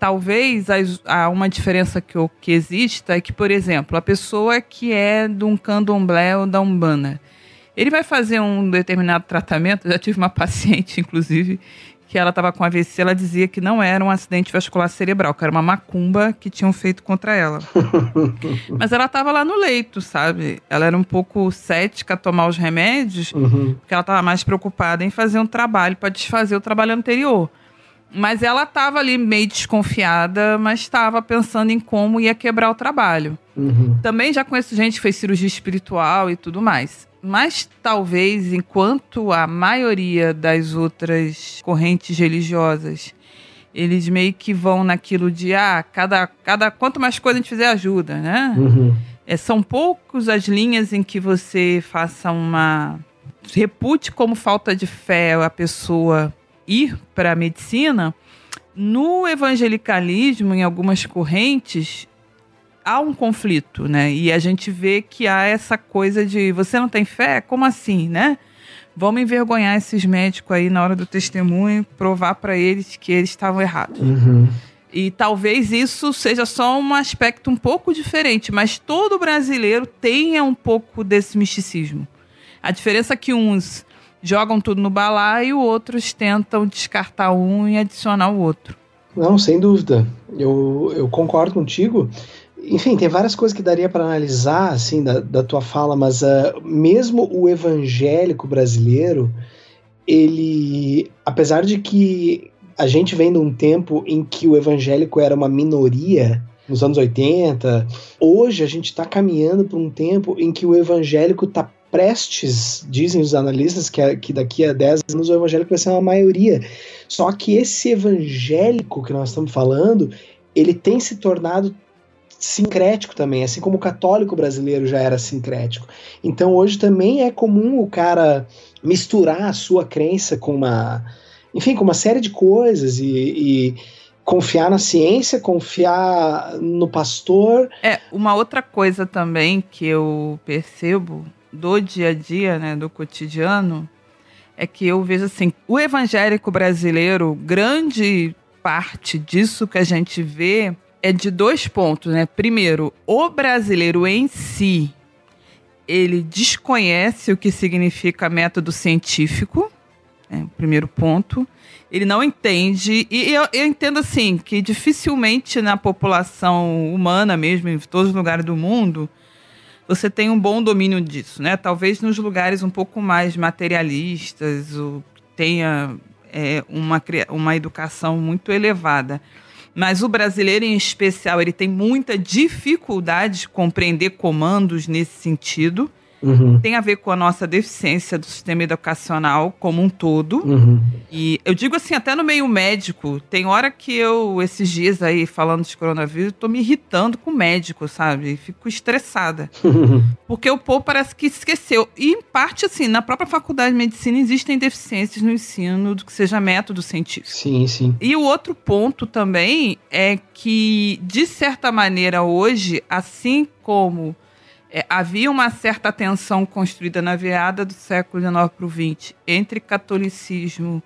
Speaker 4: talvez há uma diferença que, que exista é que, por exemplo, a pessoa que é de um candomblé ou da Umbanda, ele vai fazer um determinado tratamento. Eu já tive uma paciente, inclusive, que ela estava com AVC, ela dizia que não era um acidente vascular cerebral, que era uma macumba que tinham feito contra ela. Mas ela estava lá no leito, sabe? Ela era um pouco cética a tomar os remédios,
Speaker 3: Uhum.
Speaker 4: porque ela estava mais preocupada em fazer um trabalho para desfazer o trabalho anterior. Mas ela estava ali meio desconfiada, mas estava pensando em como ia quebrar o trabalho.
Speaker 3: Uhum.
Speaker 4: Também já conheço gente que fez cirurgia espiritual e tudo mais. Mas talvez, enquanto a maioria das outras correntes religiosas, eles meio que vão naquilo de ah, cada, cada quanto mais coisa a gente fizer ajuda, né?
Speaker 3: Uhum.
Speaker 4: É, são poucos as linhas em que você faça uma. repute como falta de fé a pessoa ir para a medicina. No evangelicalismo, em algumas correntes, há um conflito, né? E a gente vê que há essa coisa de você não tem fé? Como assim, né? Vamos envergonhar esses médicos aí na hora do testemunho, provar para eles que eles estavam errados.
Speaker 3: Uhum.
Speaker 4: E talvez isso seja só um aspecto um pouco diferente, mas todo brasileiro tenha um pouco desse misticismo. A diferença é que uns jogam tudo no balaio, outros tentam descartar um e adicionar o outro.
Speaker 3: Não, sem dúvida. Eu, eu concordo contigo. Enfim, tem várias coisas que daria para analisar assim da, da tua fala, mas ah, mesmo o evangélico brasileiro, ele, apesar de que a gente vem de um tempo em que o evangélico era uma minoria, nos anos 80, hoje a gente está caminhando para um tempo em que o evangélico está prestes, dizem os analistas, que, a- que daqui a 10 anos o evangélico vai ser uma maioria. Só que esse evangélico que nós estamos falando, ele tem se tornado sincrético também, assim como o católico brasileiro já era sincrético. Então hoje também é comum o cara misturar a sua crença com uma, enfim, com uma série de coisas e, e confiar na ciência, confiar no pastor.
Speaker 4: É, uma outra coisa também que eu percebo do dia a dia, né, do cotidiano, é que eu vejo assim, o evangélico brasileiro, grande parte disso que a gente vê é de dois pontos, né? Primeiro, o brasileiro em si, ele desconhece o que significa método científico, é o primeiro ponto. Ele não entende, e eu, eu entendo assim, que dificilmente na população humana mesmo, em todos os lugares do mundo, você tem um bom domínio disso, né? Talvez nos lugares um pouco mais materialistas, ou tenha é, uma, uma educação muito elevada. Mas o brasileiro, em especial, ele tem muita dificuldade de compreender comandos nesse sentido. Uhum. Tem a ver com a nossa deficiência do sistema educacional como um todo. Uhum. E eu digo assim, até no meio médico, tem hora que eu, esses dias aí, falando de coronavírus, tô me irritando com o médico, sabe? Fico estressada. Uhum. Porque o povo parece que esqueceu. E, em parte, assim, na própria faculdade de medicina existem deficiências no ensino do que seja método científico.
Speaker 3: Sim, sim.
Speaker 4: E o outro ponto também é que, de certa maneira, hoje, assim como é, havia uma certa tensão construída na virada do século XIX para o XX entre catolicismo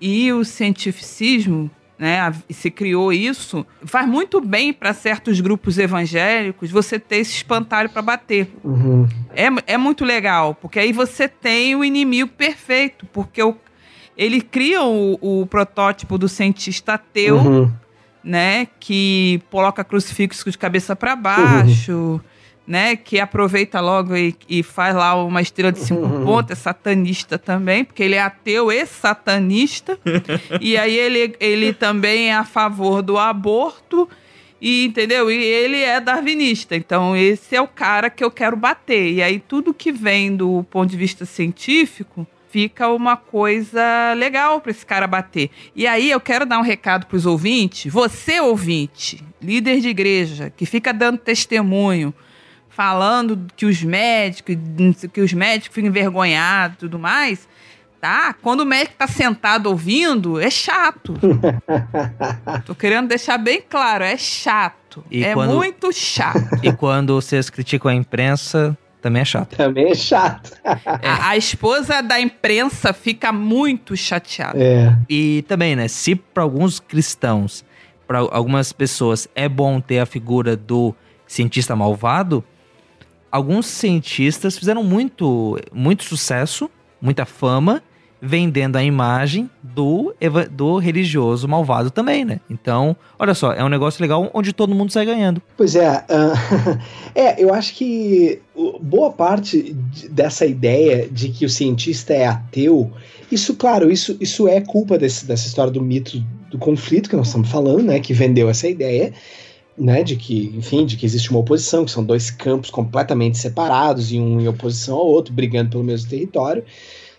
Speaker 4: e o cientificismo, né, se criou isso, faz muito bem para certos grupos evangélicos você ter esse espantalho para bater. Uhum. É, é muito legal, porque aí você tem o inimigo perfeito, porque o, ele cria o, o protótipo do cientista ateu, uhum. né, que coloca crucifixo de cabeça para baixo. Uhum né, que aproveita logo e, e, faz lá uma estrela de cinco uhum. pontos, é satanista também, porque ele é ateu e satanista. e aí ele, ele também é a favor do aborto, e entendeu? E ele é darwinista. Então esse é o cara que eu quero bater. E aí tudo que vem do ponto de vista científico fica uma coisa legal para esse cara bater. E aí eu quero dar um recado para os ouvintes. Você ouvinte, líder de igreja, que fica dando testemunho falando que os médicos, que os médicos ficam envergonhados e tudo mais, tá? Quando o médico tá sentado ouvindo, é chato. Tô querendo deixar bem claro, é chato. E é quando... muito chato.
Speaker 1: E quando vocês criticam a imprensa, também é chato.
Speaker 3: Também é chato.
Speaker 4: a, a, esposa da imprensa fica muito chateada.
Speaker 1: É. E também, né? Se para alguns cristãos, para algumas pessoas, é bom ter a figura do cientista malvado, alguns cientistas fizeram muito, muito sucesso, muita fama, vendendo a imagem do, do religioso malvado também, né? Então, olha só, é um negócio legal onde todo mundo sai ganhando.
Speaker 3: Pois é, uh, é, eu acho que boa parte dessa ideia de que o cientista é ateu, isso, claro, isso, isso é culpa desse, dessa história do mito do conflito que nós estamos falando, né? Que vendeu essa ideia né, de que, enfim, de que existe uma oposição, que são dois campos completamente separados e um em oposição ao outro, brigando pelo mesmo território.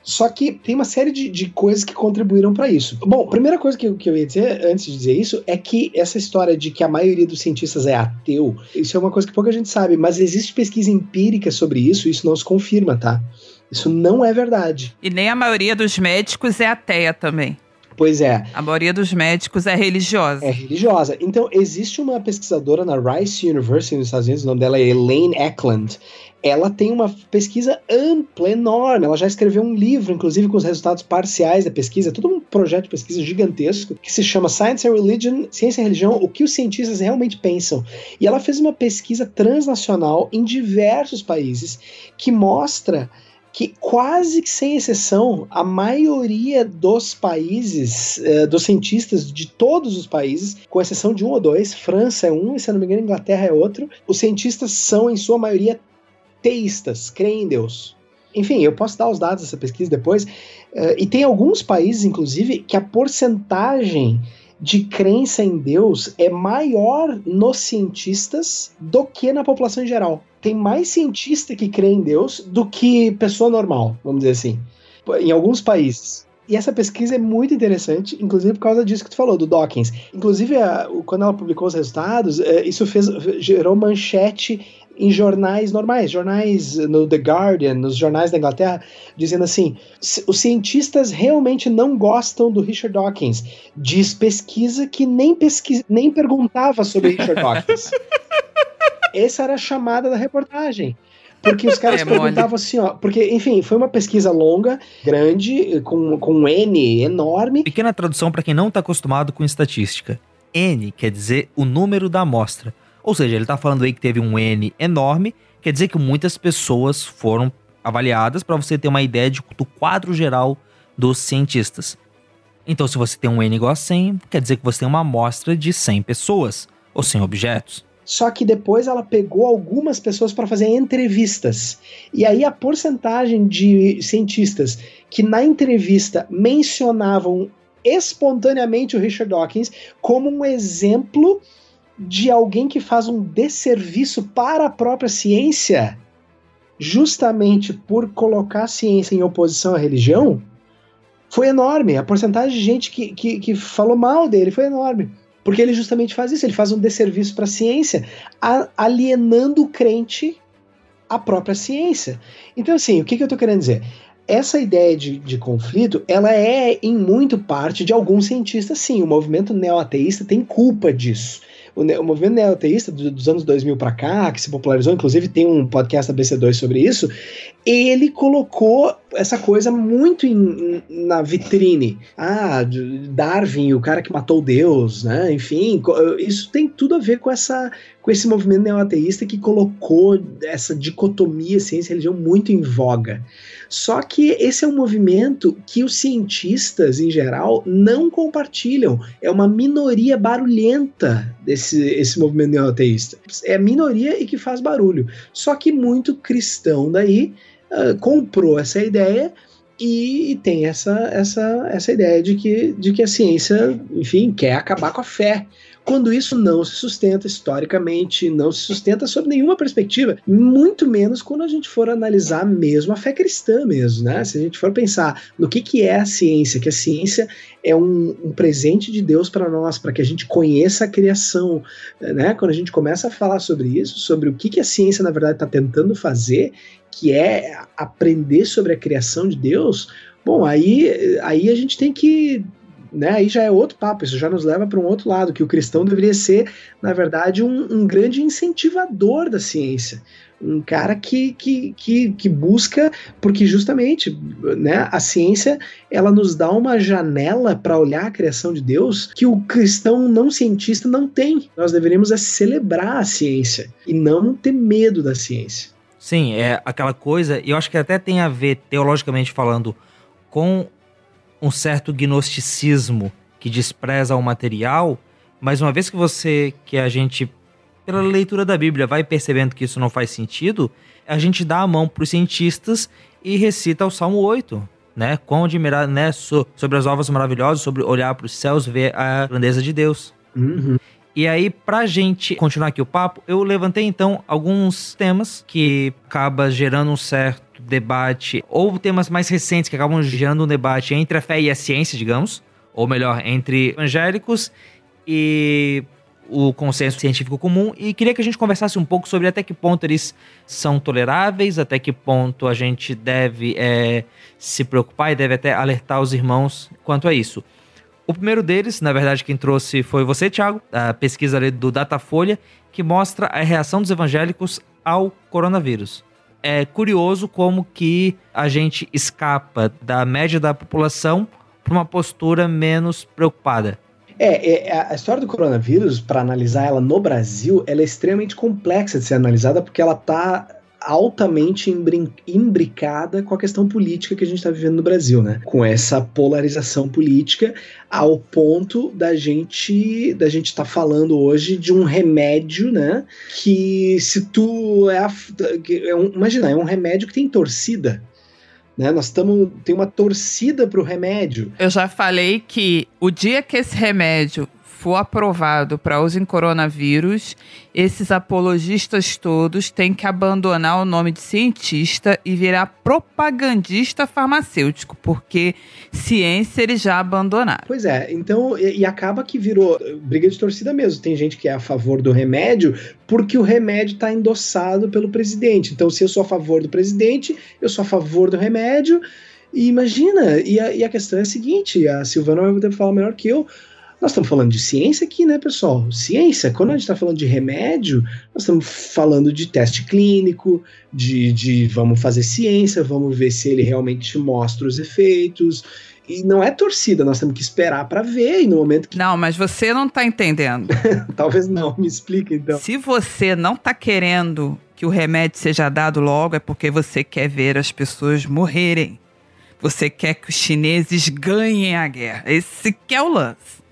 Speaker 3: Só que tem uma série de, de coisas que contribuíram para isso. Bom, primeira coisa que que eu ia dizer antes de dizer isso é que essa história de que a maioria dos cientistas é ateu, isso é uma coisa que pouca gente sabe, mas existe pesquisa empírica sobre isso e isso não se confirma, tá? Isso não é verdade.
Speaker 4: E nem a maioria dos médicos é ateia também.
Speaker 3: Pois é.
Speaker 4: A maioria dos médicos é religiosa.
Speaker 3: É religiosa. Então, existe uma pesquisadora na Rice University nos Estados Unidos, o nome dela é Elaine Eklund. Ela tem uma pesquisa ampla, enorme. Ela já escreveu um livro, inclusive, com os resultados parciais da pesquisa. É todo um projeto de pesquisa gigantesco que se chama Science and Religion, Ciência e Religião, o que os cientistas realmente pensam. E ela fez uma pesquisa transnacional em diversos países que mostra que quase que sem exceção, a maioria dos países, eh, dos cientistas de todos os países, com exceção de um ou dois, França é um e se não me engano Inglaterra é outro, os cientistas são em sua maioria teístas, creem em Deus. Enfim, eu posso dar os dados dessa pesquisa depois. Eh, e tem alguns países, inclusive, que a porcentagem de crença em Deus é maior nos cientistas do que na população em geral. Tem mais cientista que crê em Deus do que pessoa normal, vamos dizer assim, em alguns países. E essa pesquisa é muito interessante, inclusive por causa disso que tu falou, do Dawkins. Inclusive, a, quando ela publicou os resultados, é, isso fez, gerou manchete em jornais normais, jornais no The Guardian, nos jornais da Inglaterra, dizendo assim: os cientistas realmente não gostam do Richard Dawkins. Diz pesquisa que nem, pesquisa, nem perguntava sobre Richard Dawkins. Essa era a chamada da reportagem. Porque os caras é perguntavam assim, ó. Porque, enfim, foi uma pesquisa longa, grande, com, com um N enorme.
Speaker 1: Pequena tradução para quem não está acostumado com estatística. N quer dizer o número da amostra. Ou seja, ele está falando aí que teve um N enorme, quer dizer que muitas pessoas foram avaliadas para você ter uma ideia de, do quadro geral dos cientistas. Então, se você tem um N igual a 100, quer dizer que você tem uma amostra de 100 pessoas, ou 100 objetos.
Speaker 3: Só que depois ela pegou algumas pessoas para fazer entrevistas. E aí a porcentagem de cientistas que na entrevista mencionavam espontaneamente o Richard Dawkins como um exemplo de alguém que faz um desserviço para a própria ciência, justamente por colocar a ciência em oposição à religião, foi enorme. A porcentagem de gente que, que, que falou mal dele foi enorme. Porque ele justamente faz isso, ele faz um desserviço para a ciência, alienando o crente à própria ciência. Então, assim, o que, que eu estou querendo dizer? essa ideia de, de conflito, ela é em muito parte de alguns cientistas, sim. O movimento neoateísta tem culpa disso. O, o movimento neoateísta dos anos 2000 para cá, que se popularizou, inclusive tem um podcast da BC2 sobre isso, ele colocou essa coisa muito em, na vitrine. Ah, Darwin, o cara que matou Deus, né? Enfim, isso tem tudo a ver com essa com esse movimento neoateísta que colocou essa dicotomia ciência e religião muito em voga. Só que esse é um movimento que os cientistas, em geral, não compartilham. É uma minoria barulhenta desse esse movimento neoateísta. É a minoria e que faz barulho. Só que muito cristão daí uh, comprou essa ideia e tem essa, essa, essa ideia de que, de que a ciência, enfim, quer acabar com a fé quando isso não se sustenta historicamente, não se sustenta sob nenhuma perspectiva, muito menos quando a gente for analisar mesmo a fé cristã mesmo, né? Se a gente for pensar no que, que é a ciência, que a ciência é um, um presente de Deus para nós, para que a gente conheça a criação, né? Quando a gente começa a falar sobre isso, sobre o que, que a ciência na verdade está tentando fazer, que é aprender sobre a criação de Deus, bom, aí, aí a gente tem que né, aí já é outro papo, isso já nos leva para um outro lado, que o cristão deveria ser, na verdade, um, um grande incentivador da ciência. Um cara que, que, que, que, busca, porque justamente né, a ciência ela nos dá uma janela para olhar a criação de Deus que o cristão não cientista não tem. Nós deveríamos é celebrar a ciência e não ter medo da ciência.
Speaker 1: Sim, é aquela coisa, e eu acho que até tem a ver, teologicamente falando, com um certo gnosticismo que despreza o material, mas uma vez que você, que a gente, pela leitura da Bíblia, vai percebendo que isso não faz sentido, a gente dá a mão para os cientistas e recita o Salmo 8, né? Quão admirar, né? So, sobre as ovas maravilhosas, sobre olhar para os céus, ver a grandeza de Deus.
Speaker 3: Uhum.
Speaker 1: E aí, pra gente continuar aqui o papo, eu levantei então alguns temas que acaba gerando um certo debate, ou temas mais recentes que acabam gerando um debate entre a fé e a ciência, digamos, ou melhor, entre evangélicos e o consenso científico comum e queria que a gente conversasse um pouco sobre até que ponto eles são toleráveis, até que ponto a gente deve é, se preocupar e deve até alertar os irmãos quanto a isso. O primeiro deles, na verdade, quem trouxe foi você, Thiago, a pesquisa do Datafolha, que mostra a reação dos evangélicos ao coronavírus é curioso como que a gente escapa da média da população para uma postura menos preocupada.
Speaker 3: É, é, a história do coronavírus, para analisar ela no Brasil, ela é extremamente complexa de ser analisada porque ela está altamente imbricada com a questão política que a gente está vivendo no Brasil, né? Com essa polarização política ao ponto da gente da gente estar tá falando hoje de um remédio, né? Que se tu é, a, é um, imagina, é um remédio que tem torcida. Né? Nós estamos. Tem uma torcida para o remédio.
Speaker 4: Eu já falei que o dia que esse remédio for aprovado para uso em coronavírus, esses apologistas todos têm que abandonar o nome de cientista e virar propagandista farmacêutico, porque ciência eles já abandonaram.
Speaker 3: Pois é, então, e, e acaba que virou briga de torcida mesmo. Tem gente que é a favor do remédio porque o remédio está endossado pelo presidente. Então, se eu sou a favor do presidente, eu sou a favor do remédio. E imagina, e a, e a questão é a seguinte: a Silvana vai poder falar melhor que eu nós estamos falando de ciência aqui, né, pessoal? Ciência, quando a gente está falando de remédio, nós estamos falando de teste clínico, de, de vamos fazer ciência, vamos ver se ele realmente mostra os efeitos. E não é torcida, nós temos que esperar para ver. E no momento que.
Speaker 4: Não, mas você não está entendendo.
Speaker 3: Talvez não, me explica então.
Speaker 4: Se você não está querendo que o remédio seja dado logo, é porque você quer ver as pessoas morrerem. Você quer que os chineses ganhem a guerra. Esse que é o lance.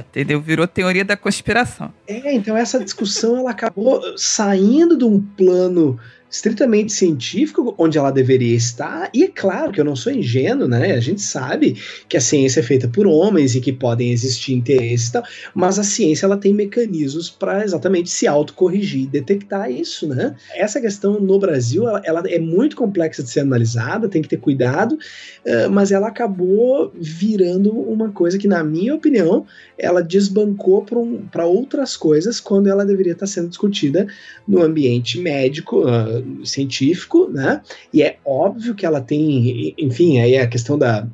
Speaker 4: Entendeu? Virou teoria da conspiração.
Speaker 3: É, então essa discussão ela acabou saindo de um plano estritamente científico, onde ela deveria estar, e é claro que eu não sou ingênuo, né? A gente sabe que a ciência é feita por homens e que podem existir interesses e tal, mas a ciência ela tem mecanismos para exatamente se autocorrigir e detectar isso, né? Essa questão no Brasil, ela, ela, é muito complexa de ser analisada, tem que ter cuidado, uh, mas ela acabou virando uma coisa que, na minha opinião, ela desbancou para um, outras coisas quando ela deveria estar sendo discutida no ambiente médico, uh, científico, né? E é óbvio que ela tem, enfim, aí a questão da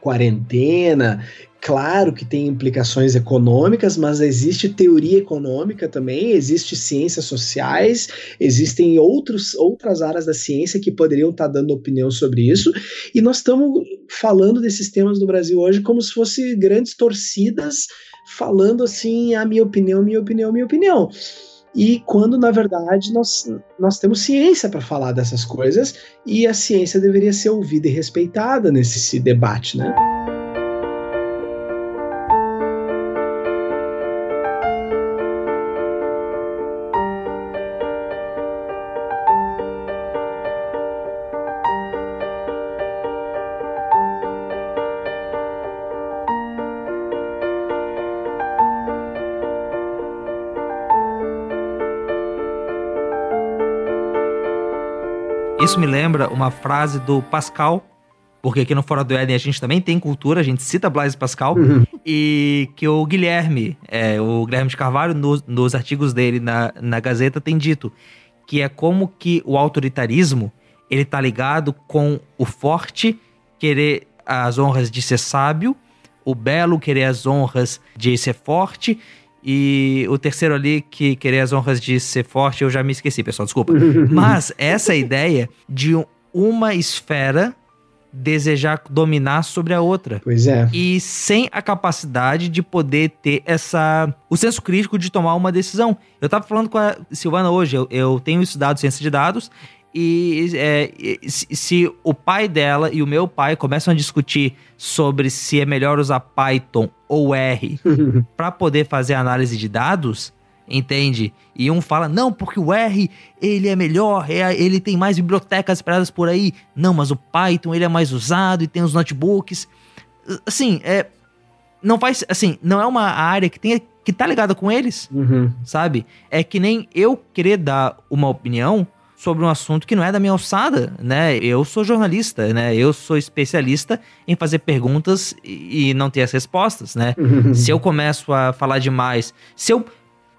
Speaker 3: quarentena, claro que tem implicações econômicas, mas existe teoria econômica também, existe ciências sociais, existem outros, outras áreas da ciência que poderiam estar dando opinião sobre isso, e nós estamos falando desses temas no Brasil hoje como se fossem grandes torcidas falando assim, a minha opinião, minha opinião, minha opinião e quando na verdade nós, nós temos ciência para falar dessas coisas e a ciência deveria ser ouvida e respeitada nesse debate, né?
Speaker 1: Isso me lembra uma frase do Pascal, porque aqui no Fora do Éden a gente também tem cultura, a gente cita Blaise Pascal, uhum. e que o Guilherme, é, o Guilherme de Carvalho, nos, nos artigos dele na, na Gazeta, tem dito que é como que o autoritarismo ele tá ligado com o forte querer as honras de ser sábio, o belo querer as honras de ser forte e o terceiro ali, que querer as honras de ser forte, eu já me esqueci, pessoal, desculpa. Mas essa ideia de uma esfera desejar dominar sobre a outra.
Speaker 3: Pois é.
Speaker 1: E sem a capacidade de poder ter essa o senso crítico de tomar uma decisão. Eu tava falando com a Silvana hoje, eu, eu tenho estudado ciência de dados e é, se, o pai dela e o meu pai começam a discutir sobre se é melhor usar Python ou R para poder fazer análise de dados, entende? E um fala, não, porque o R ele é melhor, é, ele tem mais bibliotecas esperadas por aí. Não, mas o Python ele é mais usado e tem os notebooks. Assim, é, não faz, assim, não é uma área que tem que tá ligada com eles, uhum. sabe? É que nem eu querer dar uma opinião sobre um assunto que não é da minha alçada, né? Eu sou jornalista, né? Eu sou especialista em fazer perguntas e não ter as respostas, né? se eu começo a falar demais, se eu,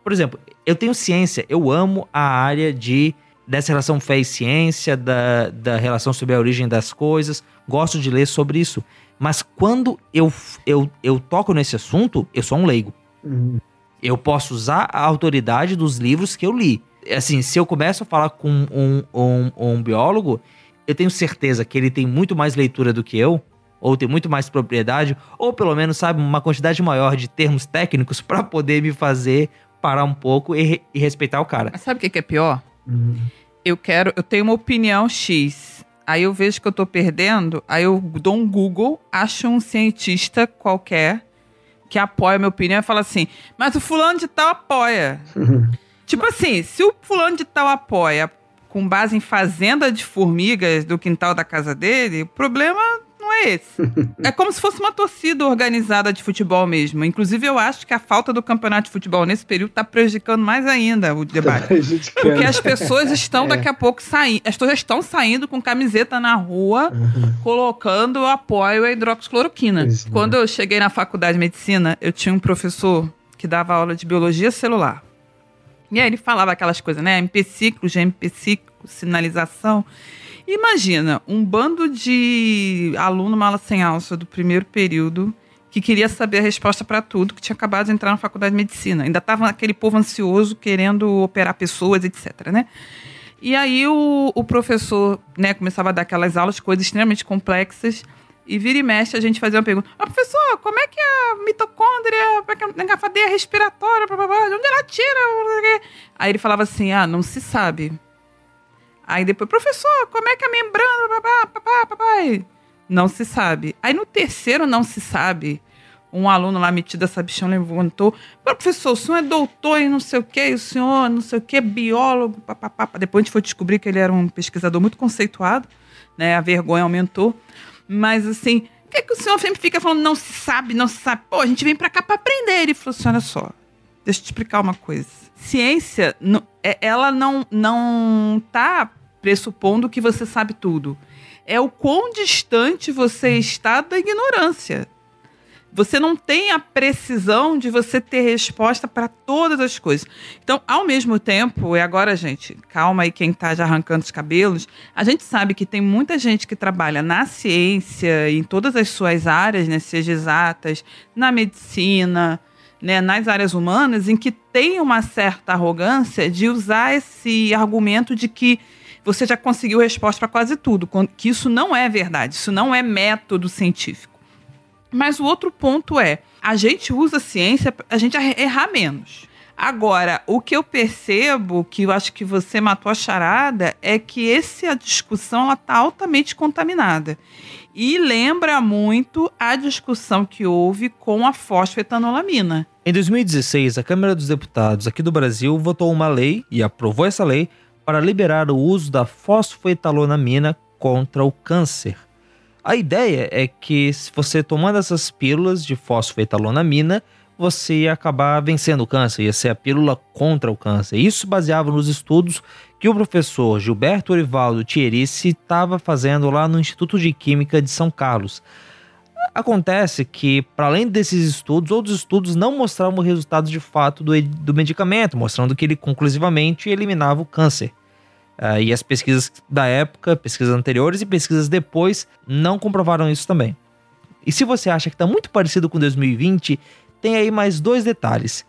Speaker 1: por exemplo, eu tenho ciência, eu amo a área de dessa relação fé e ciência, da, da relação sobre a origem das coisas, gosto de ler sobre isso. Mas quando eu, eu, eu toco nesse assunto, eu sou um leigo. Uhum. Eu posso usar a autoridade dos livros que eu li assim, se eu começo a falar com um, um, um biólogo, eu tenho certeza que ele tem muito mais leitura do que eu, ou tem muito mais propriedade, ou pelo menos sabe uma quantidade maior de termos técnicos para poder me fazer parar um pouco e, e respeitar o cara.
Speaker 4: Mas sabe o que, que é pior? Uhum. Eu quero, eu tenho uma opinião X. Aí eu vejo que eu tô perdendo, aí eu dou um Google, acho um cientista qualquer que apoia a minha opinião e fala assim: "Mas o fulano de tal apoia". Tipo assim, se o fulano de tal apoia com base em fazenda de formigas do quintal da casa dele, o problema não é esse. é como se fosse uma torcida organizada de futebol mesmo. Inclusive, eu acho que a falta do campeonato de futebol nesse período está prejudicando mais ainda o debate. Tá Porque as pessoas estão é. daqui a pouco saindo. As pessoas estão saindo com camiseta na rua, uhum. colocando apoio à hidroxicloroquina. Isso, Quando eu cheguei na faculdade de medicina, eu tinha um professor que dava aula de biologia celular. E aí ele falava aquelas coisas, né? MP ciclo, GMP ciclo, sinalização. Imagina, um bando de aluno mala sem alça do primeiro período que queria saber a resposta para tudo, que tinha acabado de entrar na faculdade de medicina. Ainda estava aquele povo ansioso querendo operar pessoas, etc, né? E aí o, o professor, né, começava a dar aquelas aulas, coisas extremamente complexas, e vira e mexe a gente fazia uma pergunta. Ah, professor, como é que a mitocôndria, é a cadeia respiratória, blá, blá, blá, de onde ela tira? Aí ele falava assim, ah, não se sabe. Aí depois, professor, como é que a membrana, blá, blá, blá, blá, blá, Não se sabe. Aí no terceiro não se sabe. um aluno lá metido essa bichão levantou. Professor, o senhor é doutor em não sei o quê, o senhor não sei o quê, biólogo, papapá. Depois a gente foi descobrir que ele era um pesquisador muito conceituado, né? A vergonha aumentou. Mas assim, o que, é que o senhor sempre fica falando, não se sabe, não se sabe? Pô, a gente vem para cá para aprender. Ele falou assim: olha só, deixa eu te explicar uma coisa. Ciência, é, ela não, não tá pressupondo que você sabe tudo. É o quão distante você está da ignorância. Você não tem a precisão de você ter resposta para todas as coisas. Então, ao mesmo tempo, e agora, gente, calma aí quem está já arrancando os cabelos, a gente sabe que tem muita gente que trabalha na ciência, em todas as suas áreas, né, seja exatas, na medicina, né, nas áreas humanas, em que tem uma certa arrogância de usar esse argumento de que você já conseguiu resposta para quase tudo, que isso não é verdade, isso não é método científico. Mas o outro ponto é, a gente usa a ciência, a gente errar menos. Agora, o que eu percebo, que eu acho que você matou a charada, é que essa discussão está altamente contaminada. E lembra muito a discussão que houve com a fosfetanolamina.
Speaker 1: Em 2016, a Câmara dos Deputados aqui do Brasil votou uma lei e aprovou essa lei para liberar o uso da fosfetalonamina contra o câncer. A ideia é que se você tomando essas pílulas de fosfetalonamina, você ia acabar vencendo o câncer, ia ser a pílula contra o câncer. Isso baseava nos estudos que o professor Gilberto Orivaldo Thierry estava fazendo lá no Instituto de Química de São Carlos. Acontece que, para além desses estudos, outros estudos não mostravam o resultado de fato do, do medicamento, mostrando que ele conclusivamente eliminava o câncer. Uh, e as pesquisas da época, pesquisas anteriores e pesquisas depois, não comprovaram isso também. E se você acha que está muito parecido com 2020, tem aí mais dois detalhes.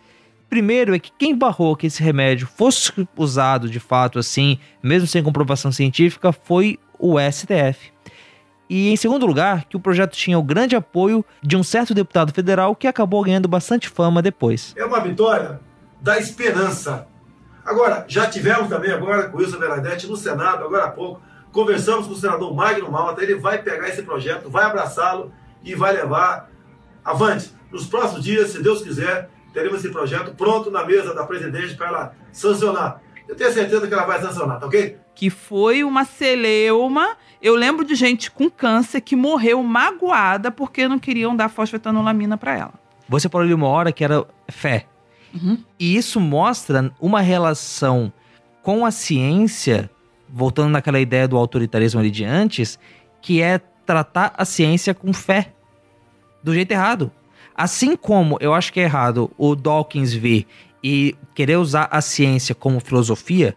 Speaker 1: Primeiro é que quem barrou que esse remédio fosse usado de fato assim, mesmo sem comprovação científica, foi o STF. E em segundo lugar, que o projeto tinha o grande apoio de um certo deputado federal que acabou ganhando bastante fama depois.
Speaker 8: É uma vitória da esperança Agora, já tivemos também agora com Wilson Bernadette no Senado, agora há pouco, conversamos com o senador Magno Malta, ele vai pegar esse projeto, vai abraçá-lo e vai levar avante. Nos próximos dias, se Deus quiser, teremos esse projeto pronto na mesa da presidente para ela sancionar. Eu tenho certeza que ela vai sancionar, tá ok?
Speaker 4: Que foi uma celeuma. Eu lembro de gente com câncer que morreu magoada porque não queriam dar fosfetanolamina para ela.
Speaker 1: Você falou ali uma hora que era fé. Uhum. E isso mostra uma relação com a ciência, voltando naquela ideia do autoritarismo ali de antes, que é tratar a ciência com fé. Do jeito errado. Assim como eu acho que é errado o Dawkins vir e querer usar a ciência como filosofia,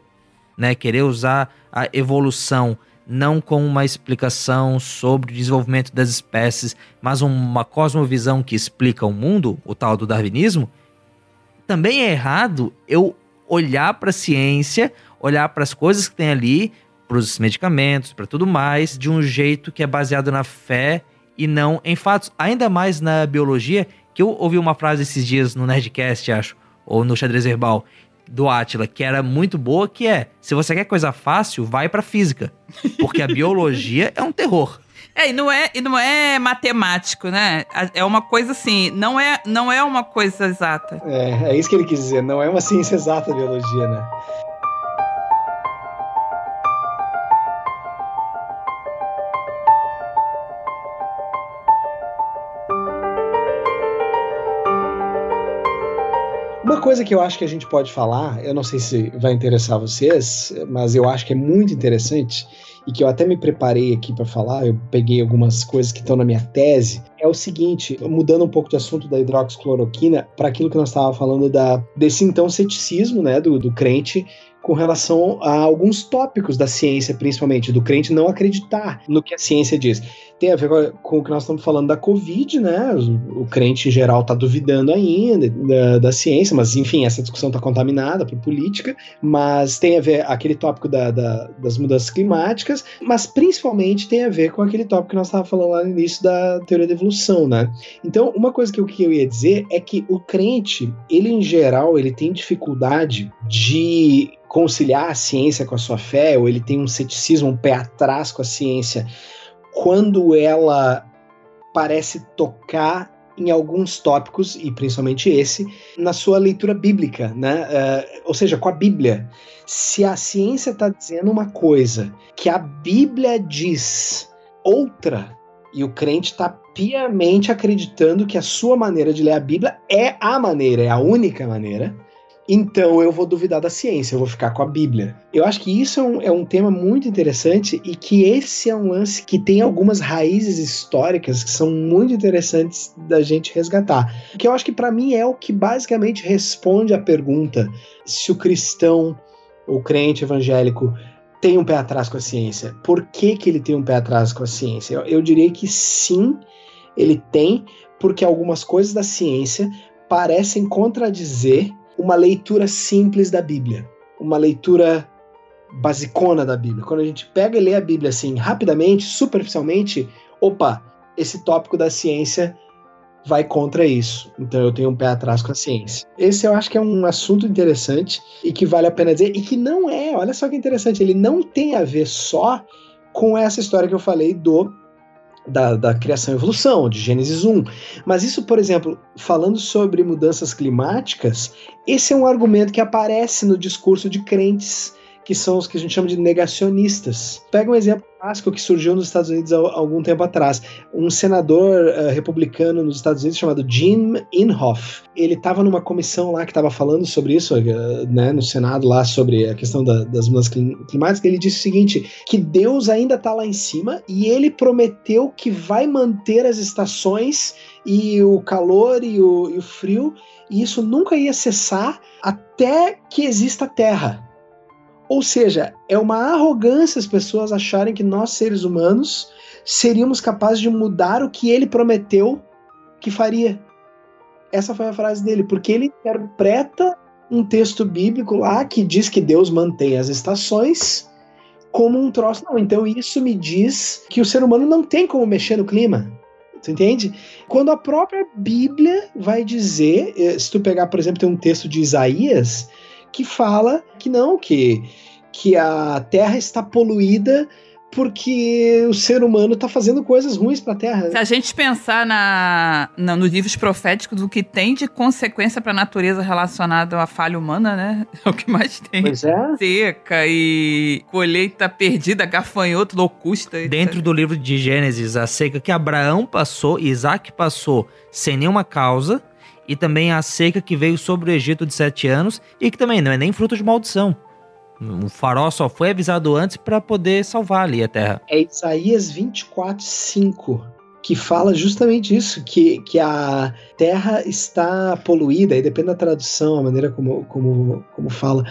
Speaker 1: né? Querer usar a evolução não como uma explicação sobre o desenvolvimento das espécies, mas uma cosmovisão que explica o mundo, o tal do darwinismo, também é errado eu olhar para a ciência, olhar para as coisas que tem ali, para os medicamentos, para tudo mais, de um jeito que é baseado na fé e não em fatos. Ainda mais na biologia, que eu ouvi uma frase esses dias no Nerdcast, acho, ou no Xadrez Verbal, do Atila, que era muito boa, que é, se você quer coisa fácil, vai para física, porque a biologia é um terror.
Speaker 4: É, e não é, e não é matemático, né? É uma coisa assim, não é, não é uma coisa exata.
Speaker 3: É, é isso que ele quis dizer, não é uma ciência exata a biologia, né? Uma coisa que eu acho que a gente pode falar, eu não sei se vai interessar vocês, mas eu acho que é muito interessante e que eu até me preparei aqui para falar, eu peguei algumas coisas que estão na minha tese, é o seguinte, mudando um pouco de assunto da hidroxicloroquina para aquilo que nós estávamos falando da, desse então ceticismo, né, do, do crente com relação a alguns tópicos da ciência, principalmente, do crente não acreditar no que a ciência diz. Tem a ver com o que nós estamos falando da Covid, né? O, crente em geral está duvidando ainda da, da, ciência, mas enfim, essa discussão está contaminada por política, mas tem a ver aquele tópico da, da, das mudanças climáticas, mas principalmente tem a ver com aquele tópico que nós estávamos falando lá no início da teoria da evolução, né? Então, uma coisa que eu, que eu ia dizer é que o crente, ele em geral, ele tem dificuldade de conciliar a ciência com a sua fé, ou ele tem um ceticismo, um pé atrás com a ciência, quando ela parece tocar em alguns tópicos, e principalmente esse, na sua leitura bíblica, né? Uh, ou seja, com a Bíblia. Se a ciência está dizendo uma coisa que a Bíblia diz outra, e o crente está piamente acreditando que a sua maneira de ler a Bíblia é a maneira, é a única maneira, então eu vou duvidar da ciência, eu vou ficar com a Bíblia. Eu acho que isso é um, é um tema muito interessante e que esse é um lance que tem algumas raízes históricas que são muito interessantes da gente resgatar. Que eu acho que para mim é o que basicamente responde à pergunta se o cristão, o crente evangélico, tem um pé atrás com a ciência. Por que, que ele tem um pé atrás com a ciência? Eu, eu diria que sim, ele tem, porque algumas coisas da ciência parecem contradizer uma leitura simples da Bíblia, uma leitura basicona da Bíblia. Quando a gente pega e lê a Bíblia assim, rapidamente, superficialmente, opa, esse tópico da ciência vai contra isso. Então eu tenho um pé atrás com a ciência. Esse eu acho que é um assunto interessante e que vale a pena dizer e que não é, olha só que interessante, ele não tem a ver só com essa história que eu falei do da, da, criação e evolução, de Gênesis 1. Mas isso, por exemplo, falando sobre mudanças climáticas, esse é um argumento que aparece no discurso de crentes que são os que a gente chama de negacionistas. Pega um exemplo clássico que surgiu nos Estados Unidos há algum tempo atrás. Um senador uh, republicano nos Estados Unidos chamado Jim Inhofe. Ele estava numa comissão lá que estava falando sobre isso, uh, né, no Senado lá sobre a questão da, das mudanças climáticas. Ele disse o seguinte: que Deus ainda está lá em cima e ele prometeu que vai manter as estações e o calor e o, e o frio e isso nunca ia cessar até que exista Terra. Ou seja, é uma arrogância as pessoas acharem que nós, seres humanos, seríamos capazes de mudar o que ele prometeu que faria. Essa foi a frase dele, porque ele interpreta um texto bíblico lá que diz que Deus mantém as estações como um troço. Não, então isso me diz que o ser humano não tem como mexer no clima. Tu entende? Quando a própria Bíblia vai dizer, eh, se tu pegar, por exemplo, tem um texto de Isaías que fala que não, que, que a Terra está poluída porque o ser humano está fazendo coisas ruins para a Terra.
Speaker 4: Se a gente pensar na, na, nos livros proféticos, o que tem de consequência para a natureza relacionada à falha humana, né? É o que mais tem.
Speaker 3: Pois é.
Speaker 4: Seca e colheita perdida, gafanhoto, locusta.
Speaker 1: Dentro do livro de Gênesis, a seca que Abraão passou, Isaac passou sem nenhuma causa, e também a seca que veio sobre o Egito de sete anos e que também não é nem fruto de maldição. O farol só foi avisado antes para poder salvar ali a terra.
Speaker 3: É Isaías 24, 5 que fala justamente isso, que, que a terra está poluída, e depende da tradução, a maneira como, como, como fala.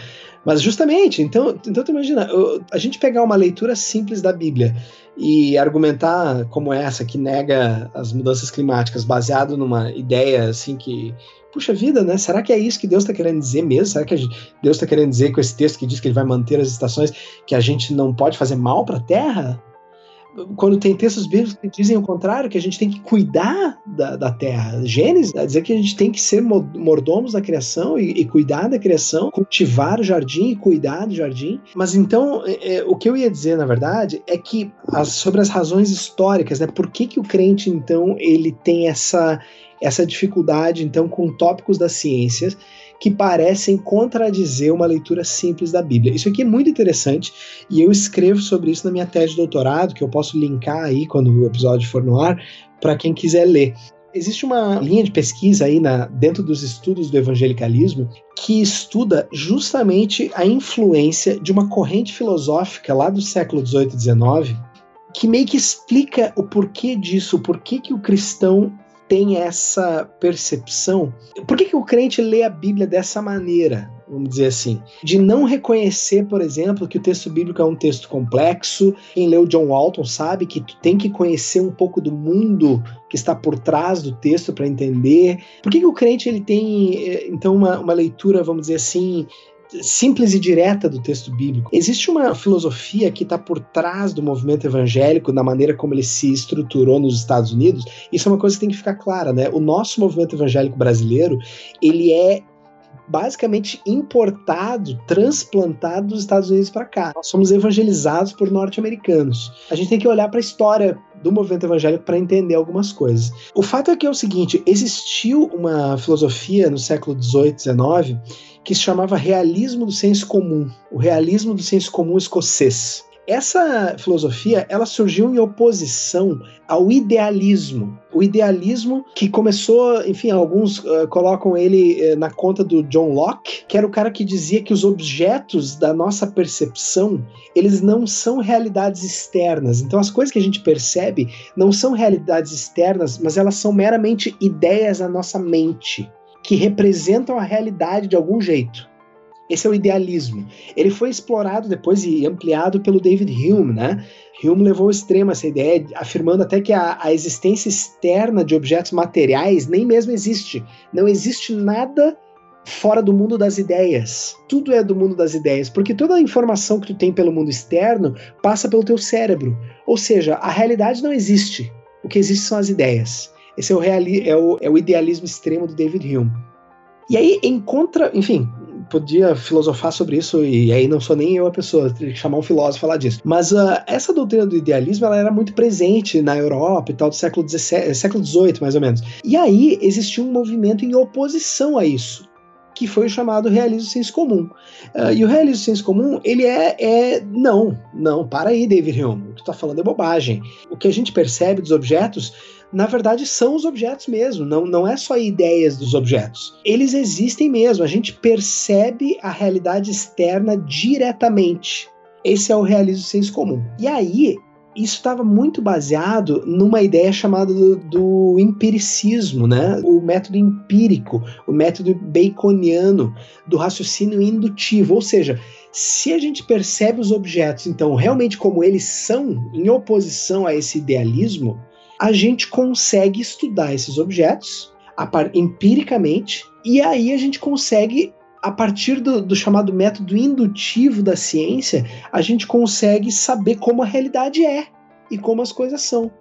Speaker 3: Mas justamente, então, então tu imagina, a gente pegar uma leitura simples da Bíblia e argumentar como essa, que nega as mudanças climáticas, baseado numa ideia assim que. Puxa vida, né? Será que é isso que Deus está querendo dizer mesmo? Será que Deus está querendo dizer com esse texto que diz que ele vai manter as estações, que a gente não pode fazer mal para a Terra? Quando tem textos bíblicos que dizem o contrário, que a gente tem que cuidar da, da terra. Gênesis a dizer que a gente tem que ser mordomos da criação e, e, cuidar da criação, cultivar o jardim e cuidar do jardim. Mas então, é, é, o que eu ia dizer, na verdade, é que as, sobre as razões históricas, né? Por que, que o crente, então, ele tem essa, essa dificuldade, então, com tópicos das ciências que parecem contradizer uma leitura simples da Bíblia. Isso aqui é muito interessante e eu escrevo sobre isso na minha tese de doutorado, que eu posso linkar aí quando o episódio for no ar, para quem quiser ler. Existe uma linha de pesquisa aí na, dentro dos estudos do evangelicalismo que estuda justamente a influência de uma corrente filosófica lá do século 18 e 19 que meio que explica o porquê disso, o porquê que o cristão tem essa percepção. Por que, que o crente lê a Bíblia dessa maneira? Vamos dizer assim, de não reconhecer, por exemplo, que o texto bíblico é um texto complexo. Quem leu John Walton sabe que tu tem que conhecer um pouco do mundo que está por trás do texto para entender. Por que, que o crente ele tem eh, então uma, uma leitura, vamos dizer assim, simples e direta do texto bíblico. Existe uma filosofia que está por trás do movimento evangélico, na maneira como ele se estruturou nos Estados Unidos. Isso é uma coisa que tem que ficar clara, né? O nosso movimento evangélico brasileiro, ele é basicamente importado, transplantado dos Estados Unidos para cá. Nós somos evangelizados por norte-americanos. A gente tem que olhar para a história do movimento evangélico para entender algumas coisas. O fato é que é o seguinte: existiu uma filosofia no século XVIII, XIX, que se chamava realismo do senso comum, o realismo do senso comum escocês. Essa filosofia, ela surgiu em oposição ao idealismo. O idealismo que começou, enfim, alguns uh, colocam ele uh, na conta do John Locke, que era o cara que dizia que os objetos da nossa percepção, eles não são realidades externas. Então as coisas que a gente percebe não são realidades externas, mas elas são meramente ideias na nossa mente, que representam a realidade de algum jeito. Esse é o idealismo. Ele foi explorado depois e ampliado pelo David Hume, né? Hume levou ao extremo essa ideia, afirmando até que a, a existência externa de objetos materiais nem mesmo existe. Não existe nada fora do mundo das ideias. Tudo é do mundo das ideias, porque toda a informação que tu tem pelo mundo externo passa pelo teu cérebro. Ou seja, a realidade não existe. O que existe são as ideias. Esse é o, reali é o, é o idealismo extremo do David Hume. E aí encontra, enfim, podia filosofar sobre isso, e aí não sou nem eu a pessoa, teria que chamar um filósofo falar disso. Mas uh, essa doutrina do idealismo ela era muito presente na Europa e tal, do século XVII, século XVIII, mais ou menos. E aí existiu um movimento em oposição a isso que foi o chamado realismo senso comum. Uh, e o realismo senso comum, ele é, é, não, não, para aí, David Hume, o que tu tá falando é bobagem. O que a gente percebe dos objetos na verdade são os objetos mesmo, não, não é só ideias dos objetos. Eles existem mesmo, a gente percebe a realidade externa diretamente. Esse é o realismo senso comum. E aí, isso estava muito baseado numa ideia chamada do, do, empiricismo, né? O método empírico, o método baconiano do raciocínio indutivo, ou seja, se a gente percebe os objetos, então, realmente como eles são, em oposição a esse idealismo, a gente consegue estudar esses objetos empiricamente e aí a gente consegue a partir do, do, chamado método indutivo da ciência, a gente consegue saber como a realidade é e como as coisas são.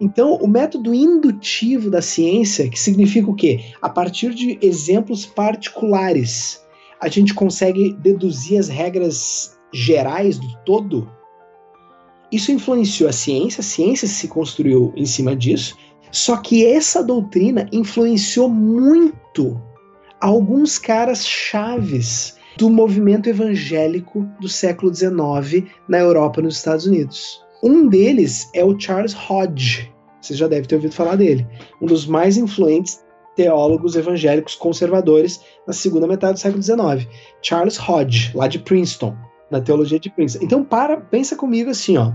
Speaker 3: Então, o método indutivo da ciência, que significa o quê? A partir de exemplos particulares, a gente consegue deduzir as regras gerais do todo isso influenciou a ciência, a ciência se construiu em cima disso, só que essa doutrina influenciou muito alguns caras chaves do movimento evangélico do século XIX na Europa e nos Estados Unidos. Um deles é o Charles Hodge. Você já deve ter ouvido falar dele. Um dos mais influentes teólogos evangélicos conservadores na segunda metade do século XIX. Charles Hodge, lá de Princeton na teologia de Princeton. Então, para, pensa comigo assim, ó.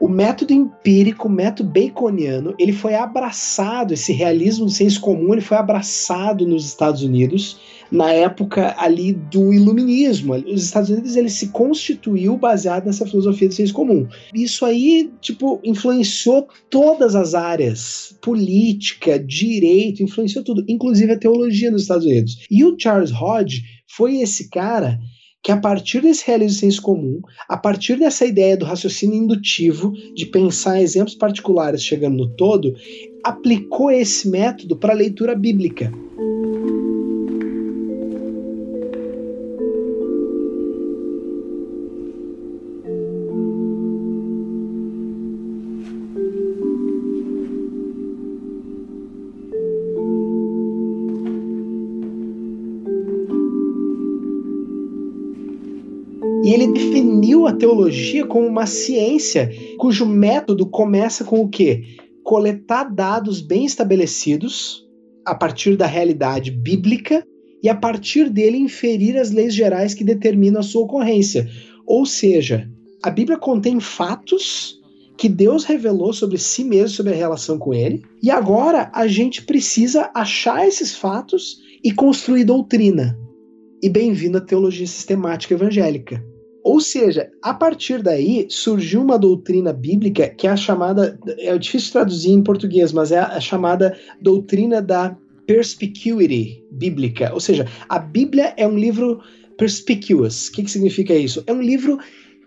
Speaker 3: O método empírico, o método baconiano, ele foi abraçado, esse realismo do senso comum, ele foi abraçado nos Estados Unidos na época ali do iluminismo. Os Estados Unidos ele se constituiu baseado nessa filosofia do senso comum. Isso aí, tipo, influenciou todas as áreas, política, direito, influenciou tudo, inclusive a teologia nos Estados Unidos. E o Charles Hodge foi esse cara que a partir desse realismo senso comum, a partir dessa ideia do raciocínio indutivo, de pensar exemplos particulares chegando no todo, aplicou esse método para a leitura bíblica. Teologia como uma ciência cujo método começa com o quê? Coletar dados bem estabelecidos a partir da realidade bíblica e a partir dele inferir as leis gerais que determinam a sua ocorrência. Ou seja, a Bíblia contém fatos que Deus revelou sobre si mesmo, sobre a relação com ele, e agora a gente precisa achar esses fatos e construir doutrina. E bem-vindo à teologia sistemática evangélica. Ou seja, a partir daí surgiu uma doutrina bíblica que é a chamada, é difícil traduzir em português, mas é a chamada doutrina da perspicuity bíblica. Ou seja, a Bíblia é um livro perspicuous. O que, que significa isso? É um livro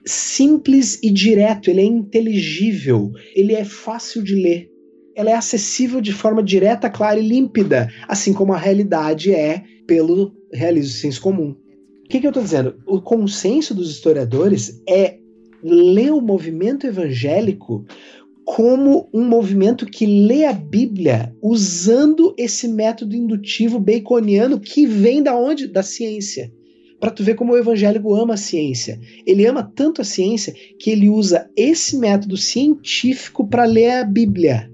Speaker 3: simples e direto, ele é inteligível, ele é fácil de ler. Ela é acessível de forma direta, clara e límpida, assim como a realidade é pelo realismo senso comum que, que eu estou dizendo? O consenso dos historiadores é ler o movimento evangélico como um movimento que lê a Bíblia usando esse método indutivo baconiano que vem da onde? Da ciência. Para tu ver como o evangélico ama a ciência. Ele ama tanto a ciência que ele usa esse método científico para ler a Bíblia,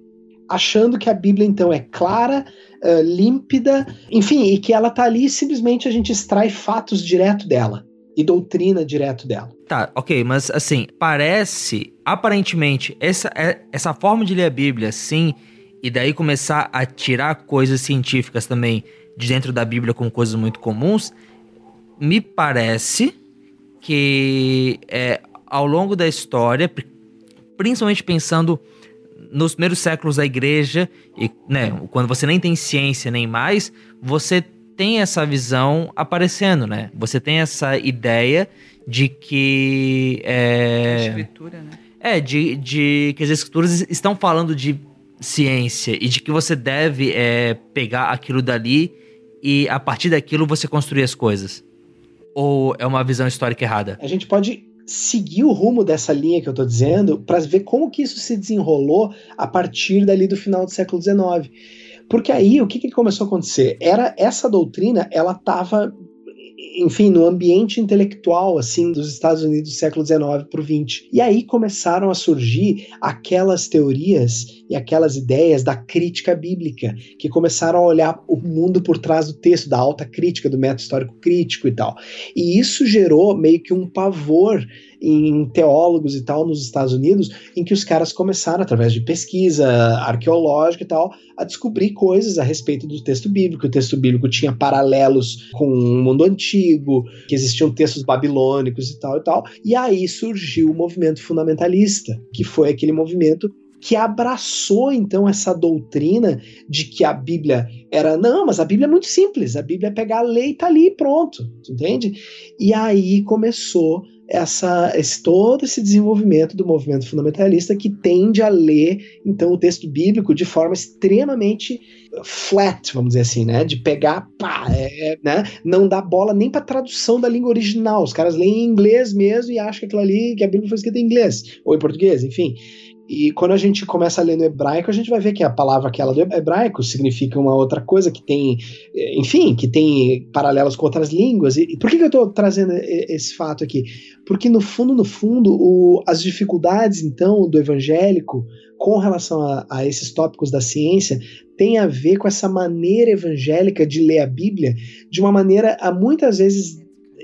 Speaker 3: achando que a Bíblia então é clara, uh, límpida, enfim, e que ela tá ali simplesmente a gente extrai fatos direto dela e doutrina direto dela.
Speaker 1: Tá, ok, mas assim, parece, aparentemente, essa, é, essa forma de ler a Bíblia, sim, e daí começar a tirar coisas científicas também de dentro da Bíblia como coisas muito comuns, me parece que é, ao longo da história, principalmente pensando nos primeiros séculos da igreja, e né, quando você nem tem ciência nem mais, você tem essa visão aparecendo, né? Você tem essa ideia de que. É,
Speaker 4: escritura, né?
Speaker 1: É, de, de que as escrituras estão falando de ciência e de que você deve é, pegar aquilo dali e a partir daquilo você construir as coisas. Ou é uma visão histórica errada?
Speaker 3: A gente pode seguir o rumo dessa linha que eu tô dizendo para ver como que isso se desenrolou a partir dali do final do século XIX. Porque aí o que, que começou a acontecer? Era essa doutrina, ela estava enfim, no ambiente intelectual assim dos Estados Unidos do século XIX para o XX. E aí começaram a surgir aquelas teorias e aquelas ideias da crítica bíblica, que começaram a olhar o mundo por trás do texto, da alta crítica, do método histórico crítico e tal. E isso gerou meio que um pavor em teólogos e tal nos Estados Unidos, em que os caras começaram, através de pesquisa arqueológica e tal, a descobrir coisas a respeito do texto bíblico. O texto bíblico tinha paralelos com o mundo antigo, que existiam textos babilônicos e tal e tal. E aí surgiu o movimento fundamentalista, que foi aquele movimento que abraçou então essa doutrina de que a Bíblia era não, mas a Bíblia é muito simples, a Bíblia é pegar a lei e tá ali pronto, entende? E aí começou essa, esse, todo esse desenvolvimento do movimento fundamentalista que tende a ler então o texto bíblico de forma extremamente flat, vamos dizer assim, né? De pegar, pá, é, né? Não dá bola nem para tradução da língua original. Os caras leem em inglês mesmo e acham que aquilo ali, que a Bíblia foi escrita em inglês ou em português, enfim. E quando a gente começa a ler no hebraico, a gente vai ver que a palavra aquela do hebraico significa uma outra coisa que tem, enfim, que tem paralelos com outras línguas. E por que, que eu estou trazendo esse fato aqui? Porque no fundo, no fundo, o, as dificuldades então do evangélico com relação a, a esses tópicos da ciência tem a ver com essa maneira evangélica de ler a Bíblia de uma maneira a muitas vezes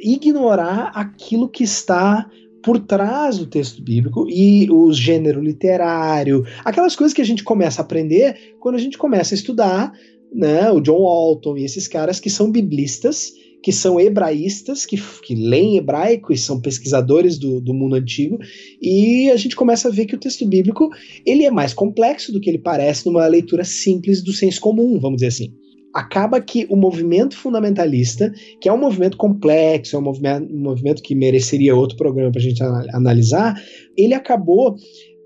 Speaker 3: ignorar aquilo que está por trás do texto bíblico e o gênero literário, aquelas coisas que a gente começa a aprender quando a gente começa a estudar, né, o John Walton e esses caras que são biblistas, que são hebraístas, que, que leem hebraico e são pesquisadores do, do mundo antigo, e a gente começa a ver que o texto bíblico ele é mais complexo do que ele parece numa leitura simples do senso comum, vamos dizer assim acaba que o movimento fundamentalista, que é um movimento complexo, é um movimento, um movimento que mereceria outro programa para a gente analisar, ele acabou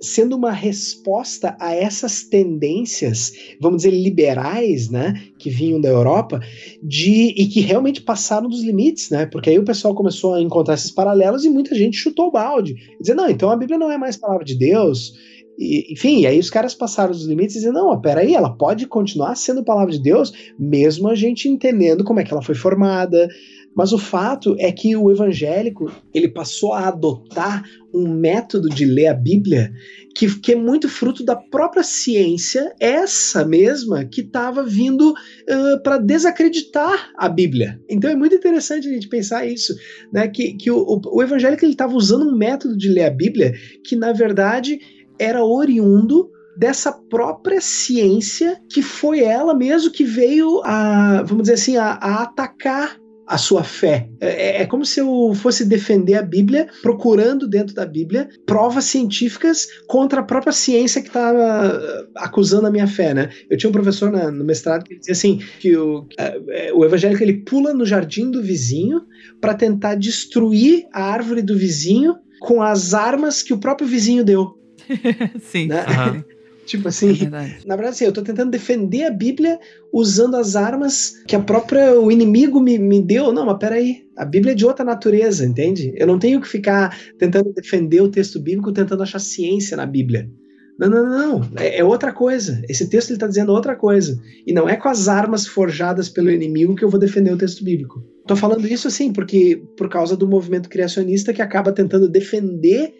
Speaker 3: sendo uma resposta a essas tendências, vamos dizer, liberais, né, que vinham da Europa, de e que realmente passaram dos limites, né? Porque aí o pessoal começou a encontrar esses paralelos e muita gente chutou o balde, dizer, não, então a Bíblia não é mais palavra de Deus, e, enfim, aí os caras passaram os limites e diziam, não, peraí, ela pode continuar sendo palavra de Deus, mesmo a gente entendendo como é que ela foi formada. Mas o fato é que o evangélico, ele passou a adotar um método de ler a Bíblia que, que é muito fruto da própria ciência, essa mesma que estava vindo uh, para desacreditar a Bíblia. Então é muito interessante a gente pensar isso, né? Que, que o, o, o evangélico estava usando um método de ler a Bíblia que, na verdade, era oriundo dessa própria ciência que foi ela mesmo que veio a, vamos dizer assim, a, a atacar a sua fé. É, é, como se eu fosse defender a Bíblia, procurando dentro da Bíblia provas científicas contra a própria ciência que estava uh, acusando a minha fé, né? Eu tinha um professor na, no mestrado que dizia assim que o, uh, o evangélico ele pula no jardim do vizinho para tentar destruir a árvore do vizinho com as armas que o próprio vizinho deu.
Speaker 4: Sim.
Speaker 3: Né? Uhum. tipo assim, é na verdade, assim, eu tô tentando defender a Bíblia usando as armas que a própria o inimigo me, me deu. Não, mas peraí, a Bíblia é de outra natureza, entende? Eu não tenho que ficar tentando defender o texto bíblico, tentando achar ciência na Bíblia. Não, não, não, é, é outra coisa. Esse texto ele está dizendo outra coisa. E não é com as armas forjadas pelo inimigo que eu vou defender o texto bíblico. Tô falando isso assim porque por causa do movimento criacionista que acaba tentando defender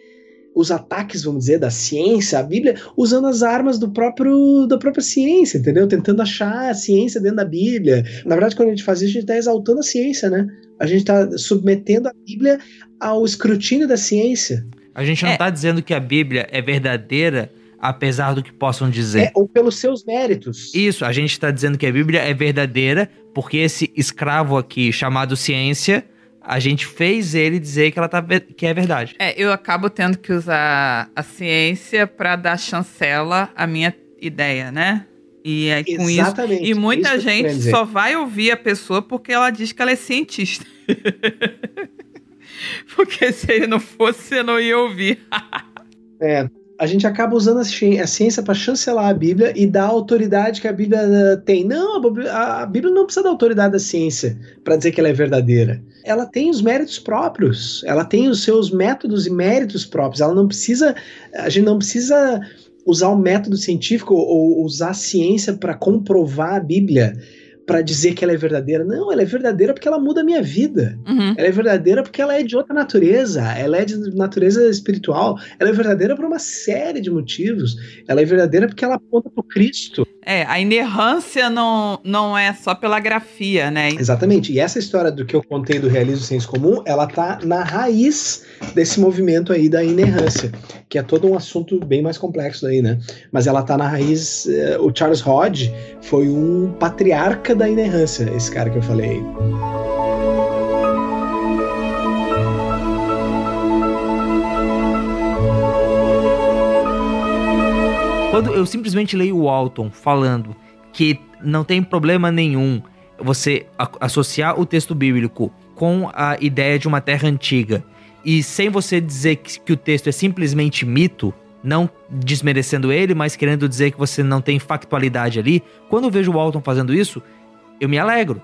Speaker 3: os ataques, vamos dizer, da ciência, a Bíblia, usando as armas do próprio da própria ciência, entendeu? Tentando achar a ciência dentro da Bíblia. Na verdade, quando a gente faz isso, a gente está exaltando a ciência, né? A gente está submetendo a Bíblia ao escrutínio da ciência.
Speaker 1: A gente não
Speaker 4: É.
Speaker 1: está dizendo que a Bíblia é verdadeira, apesar do que possam dizer.
Speaker 3: É, ou pelos seus méritos.
Speaker 1: Isso, a gente está dizendo que a Bíblia é verdadeira porque esse escravo aqui, chamado ciência, a gente fez ele dizer que ela tá, que é verdade.
Speaker 4: É, eu acabo tendo que usar a ciência para dar chancela à minha ideia, né? E aí, com isso.
Speaker 3: Exatamente.
Speaker 4: E muita
Speaker 3: Isso que eu tô
Speaker 4: gente só vai ouvir a pessoa porque ela diz que ela é cientista. porque se ele não fosse, você não ia ouvir.
Speaker 3: É, a gente acaba usando a ci- a ciência para chancelar a Bíblia e dar a autoridade que a Bíblia eh, tem. Não, a Bíblia- não precisa da autoridade da ciência para dizer que ela é verdadeira. Ela tem os méritos próprios, ela tem os seus métodos e méritos próprios. Ela não precisa, a gente não precisa usar o método científico ou usar a ciência para comprovar a Bíblia, para dizer que ela é verdadeira. Não, ela é verdadeira porque ela muda a minha vida.
Speaker 4: Uhum.
Speaker 3: Ela é verdadeira porque ela é de outra natureza, ela é de natureza espiritual, ela é verdadeira por uma série de motivos. Ela é verdadeira porque ela aponta para Cristo.
Speaker 4: É, a inerrância não, não é só pela grafia, né?
Speaker 3: Exatamente. E essa história do que eu contei do realismo senso comum, ela tá na raiz desse movimento aí da inerrância, que é todo um assunto bem mais complexo aí, né? Mas ela tá na raiz. eh, o Charles Hodge foi um patriarca da inerrância, esse cara que eu falei
Speaker 1: Quando eu simplesmente leio o Walton falando que não tem problema nenhum você associar o texto bíblico com a ideia de uma terra antiga e sem você dizer que, que o texto é simplesmente mito, não desmerecendo ele, mas querendo dizer que você não tem factualidade ali, quando eu vejo o Walton fazendo isso, eu me alegro,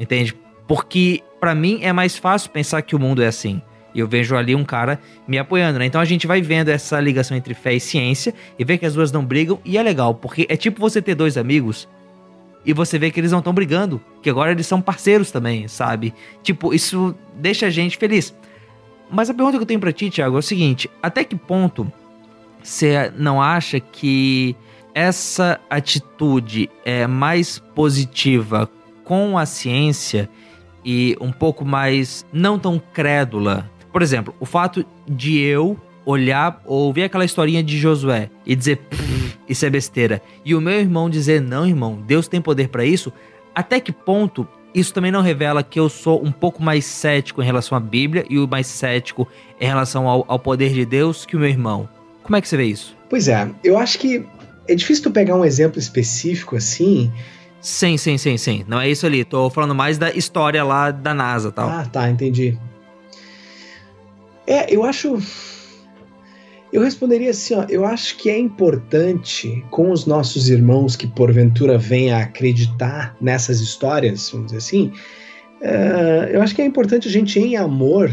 Speaker 1: entende? Porque pra mim é mais fácil pensar que o mundo é assim. E eu vejo ali um cara me apoiando, né? Então a gente vai vendo essa ligação entre fé e ciência e vê que as duas não brigam e é legal, porque é tipo você ter dois amigos e você vê que eles não estão brigando, que agora eles são parceiros também, sabe? Tipo, isso deixa a gente feliz. Mas a pergunta que eu tenho pra ti, Thiago, é o seguinte: até que ponto você não acha que essa atitude é mais positiva com a ciência e um pouco mais não tão crédula? Por exemplo, o fato de eu olhar ou ver aquela historinha de Josué e dizer "Pff, isso é besteira e o meu irmão dizer não, irmão, Deus tem poder pra isso. Até que ponto isso também não revela que eu sou um pouco mais cético em relação à Bíblia e o mais cético em relação ao, ao poder de Deus que o meu irmão? Como é que você vê isso?
Speaker 3: Pois é, eu acho que é difícil tu pegar um exemplo específico assim.
Speaker 1: Sim, sim, sim, sim. Não é isso ali. Tô falando mais da história lá da NASA tal.
Speaker 3: Ah, tá, entendi. É, eu acho. Eu responderia assim, ó. Eu acho que é importante com os nossos irmãos que porventura venham a acreditar nessas histórias, vamos dizer assim. eh, eu acho que é importante a gente, em amor,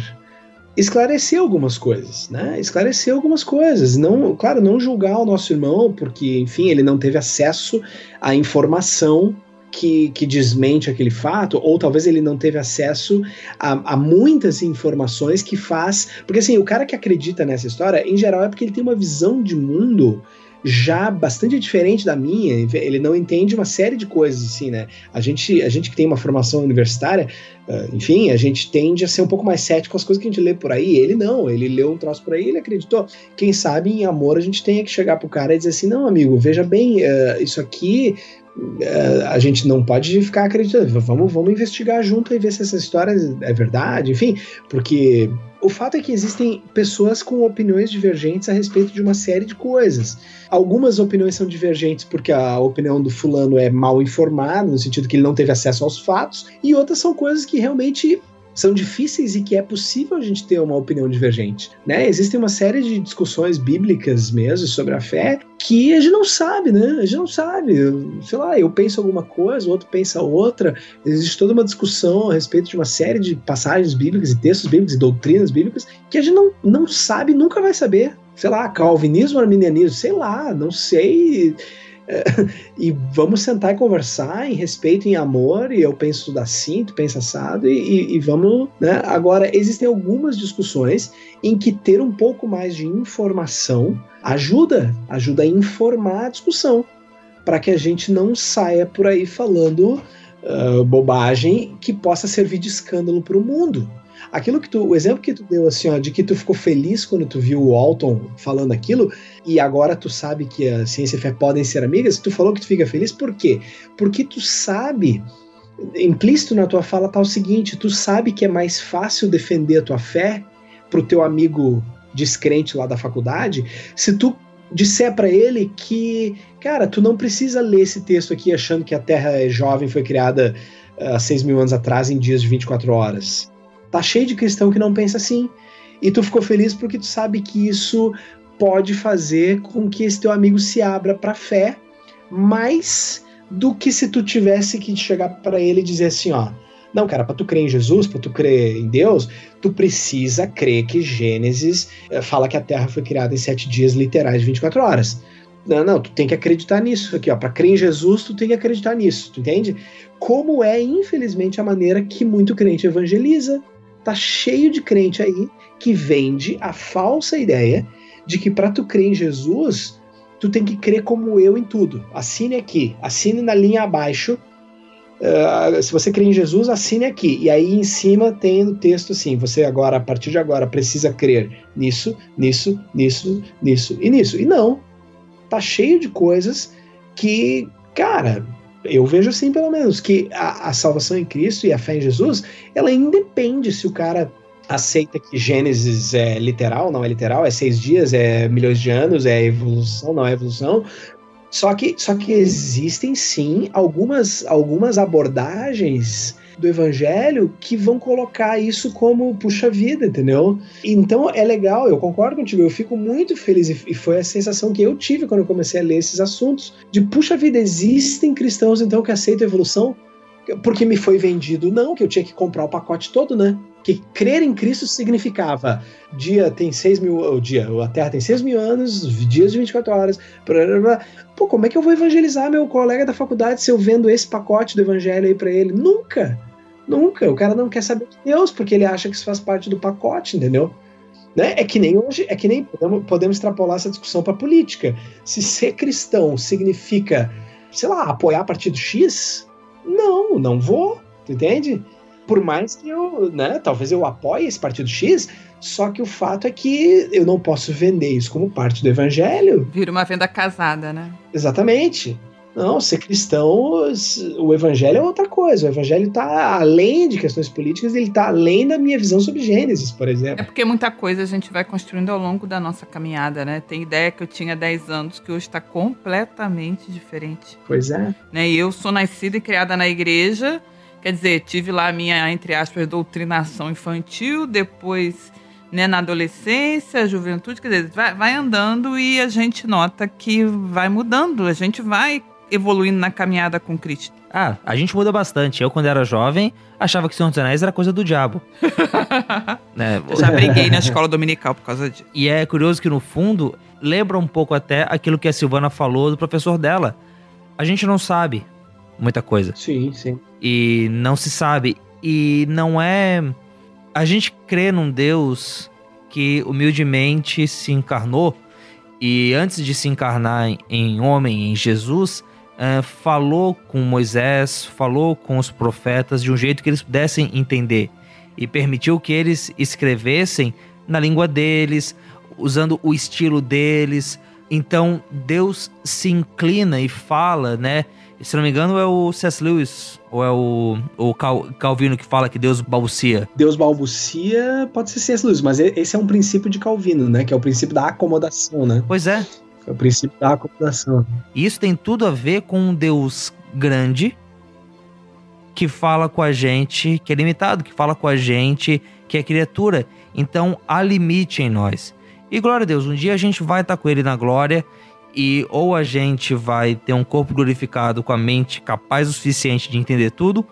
Speaker 3: esclarecer algumas coisas, né? Esclarecer algumas coisas. Não, claro, não julgar o nosso irmão, porque, enfim, ele não teve acesso à informação que, que desmente aquele fato, ou talvez ele não teve acesso a, a muitas informações que faz. Porque assim, o cara que acredita nessa história, em geral, é porque ele tem uma visão de mundo já bastante diferente da minha. Ele não entende uma série de coisas, assim, né? A gente, a gente que tem uma formação universitária, uh, enfim, a gente tende a ser um pouco mais cético com as coisas que a gente lê por aí. Ele não, ele leu um troço por aí, ele acreditou. Quem sabe em amor a gente tenha que chegar pro cara e dizer assim: não, amigo, veja bem, uh, isso aqui a gente não pode ficar acreditando. Vamos, vamos investigar junto e ver se essa história é verdade, enfim, porque o fato é que existem pessoas com opiniões divergentes a respeito de uma série de coisas. Algumas opiniões são divergentes porque a opinião do fulano é mal informada, no sentido que ele não teve acesso aos fatos, e outras são coisas que realmente são difíceis e que é possível a gente ter uma opinião divergente, né? Existem uma série de discussões bíblicas mesmo sobre a fé que a gente não sabe, né? A gente não sabe. Sei lá, eu penso alguma coisa, o outro pensa outra. Existe toda uma discussão a respeito de uma série de passagens bíblicas e textos bíblicos e doutrinas bíblicas que a gente não, não sabe, nunca vai saber. sei lá, calvinismo, arminianismo, sei lá, não sei. E vamos sentar e conversar em respeito, em amor, e eu penso assim, tu pensa assado, e, e, e vamos. Né? Agora, existem algumas discussões em que ter um pouco mais de informação ajuda, ajuda a informar a discussão, para que a gente não saia por aí falando uh, bobagem que possa servir de escândalo para o mundo. Aquilo que tu, o exemplo que tu deu assim, ó, de que tu ficou feliz quando tu viu o Alton falando aquilo, e agora tu sabe que a ciência e a fé podem ser amigas, tu falou que tu fica feliz por quê? Porque tu sabe, implícito na tua fala tá o seguinte, tu sabe que é mais fácil defender a tua fé pro teu amigo descrente lá da faculdade, se tu disser para ele que, cara, tu não precisa ler esse texto aqui achando que a Terra é jovem, foi criada há uh, 6 mil anos atrás em dias de 24 horas. Tá cheio de cristão que não pensa assim. E tu ficou feliz porque tu sabe que isso pode fazer com que esse teu amigo se abra para fé, mais do que se tu tivesse que chegar para ele e dizer assim, ó, não, cara, para tu crer em Jesus, para tu crer em Deus, tu precisa crer que Gênesis eh, fala que a Terra foi criada em sete dias literais de 24 horas. Não, não, tu tem que acreditar nisso aqui, ó. Para crer em Jesus, tu tem que acreditar nisso, tu entende? Como é, infelizmente, a maneira que muito crente evangeliza. Tá cheio de crente aí que vende a falsa ideia de que para tu crer em Jesus, tu tem que crer como eu em tudo. Assine aqui, assine na linha abaixo. Uh, se você crê em Jesus, assine aqui. E aí em cima tem o texto assim: você agora, a partir de agora, precisa crer nisso, nisso, nisso, nisso e nisso. E não. Tá cheio de coisas que, cara, eu vejo assim, pelo menos, que a, a, salvação em Cristo e a fé em Jesus, ela independe se o cara aceita que Gênesis é literal, não é literal, é seis dias, é milhões de anos, é evolução, não é evolução. Só que, só que existem sim algumas, algumas abordagens do evangelho que vão colocar isso como puxa vida, entendeu? Então é legal, eu concordo contigo, eu fico muito feliz e foi a sensação que eu tive quando eu comecei a ler esses assuntos de puxa vida, existem cristãos então que aceitam a evolução porque me foi vendido não, que eu tinha que comprar o pacote todo, né? Que crer em Cristo significava dia tem 6 mil, dia, a Terra tem 6 mil anos, dias de 24 horas. Blá, blá, blá. Pô, como é que eu vou evangelizar meu colega da faculdade se eu vendo esse pacote do evangelho aí para ele? Nunca! Nunca! O cara não quer saber de Deus, porque ele acha que isso faz parte do pacote, entendeu? Né? É que nem hoje, é que nem podemos, podemos extrapolar essa discussão para política. Se ser cristão significa, sei lá, apoiar partido X, não, não vou, tu entende? Por mais que eu, né, talvez eu apoie esse partido X, só que o fato é que eu não posso vender isso como parte do evangelho.
Speaker 4: Vira uma venda casada, né?
Speaker 3: Exatamente. Não, ser cristão, o evangelho é outra coisa. O evangelho está além de questões políticas, ele está além da minha visão sobre Gênesis, por exemplo.
Speaker 4: É porque muita coisa a gente vai construindo ao longo da nossa caminhada, né? Tem ideia que eu tinha 10 anos que hoje está completamente diferente.
Speaker 3: Pois é.
Speaker 4: Né? E eu sou nascida e criada na igreja, quer dizer, tive lá a minha, entre aspas, doutrinação infantil, depois né, na adolescência, juventude, quer dizer, vai, vai, andando e a gente nota que vai mudando, a gente vai evoluindo na caminhada com Cristo?
Speaker 1: Ah, a gente muda bastante. Eu, quando era jovem, achava que Senhor dos Anéis era coisa do diabo.
Speaker 4: né? Eu já briguei na escola dominical por causa disso.
Speaker 1: E é curioso que, no fundo, lembra um pouco até aquilo que a Silvana falou do professor dela. A gente não sabe muita coisa.
Speaker 3: Sim, sim.
Speaker 1: E não se sabe. E não é. A gente crê num Deus que humildemente se encarnou e antes de se encarnar em homem, em Jesus, uh, falou com Moisés, falou com os profetas de um jeito que eles pudessem entender e permitiu que eles escrevessem na língua deles, usando o estilo deles. Então Deus se inclina e fala, né? Se não me engano, é o C.S. Lewis, ou é o, o Cal, Calvino que fala que Deus balbucia?
Speaker 3: Deus balbucia pode ser C.S. Lewis, mas esse é um princípio de Calvino, né? Que é o princípio da acomodação, né?
Speaker 1: Pois é.
Speaker 3: É o princípio da acomodação.
Speaker 1: E isso tem tudo a ver com um Deus grande que fala com a gente, que é limitado, que fala com a gente, que é criatura. Então há limite em nós. E glória a Deus, um dia a gente vai estar com ele na glória e ou a gente vai ter um corpo glorificado com a mente capaz o suficiente de entender tudo,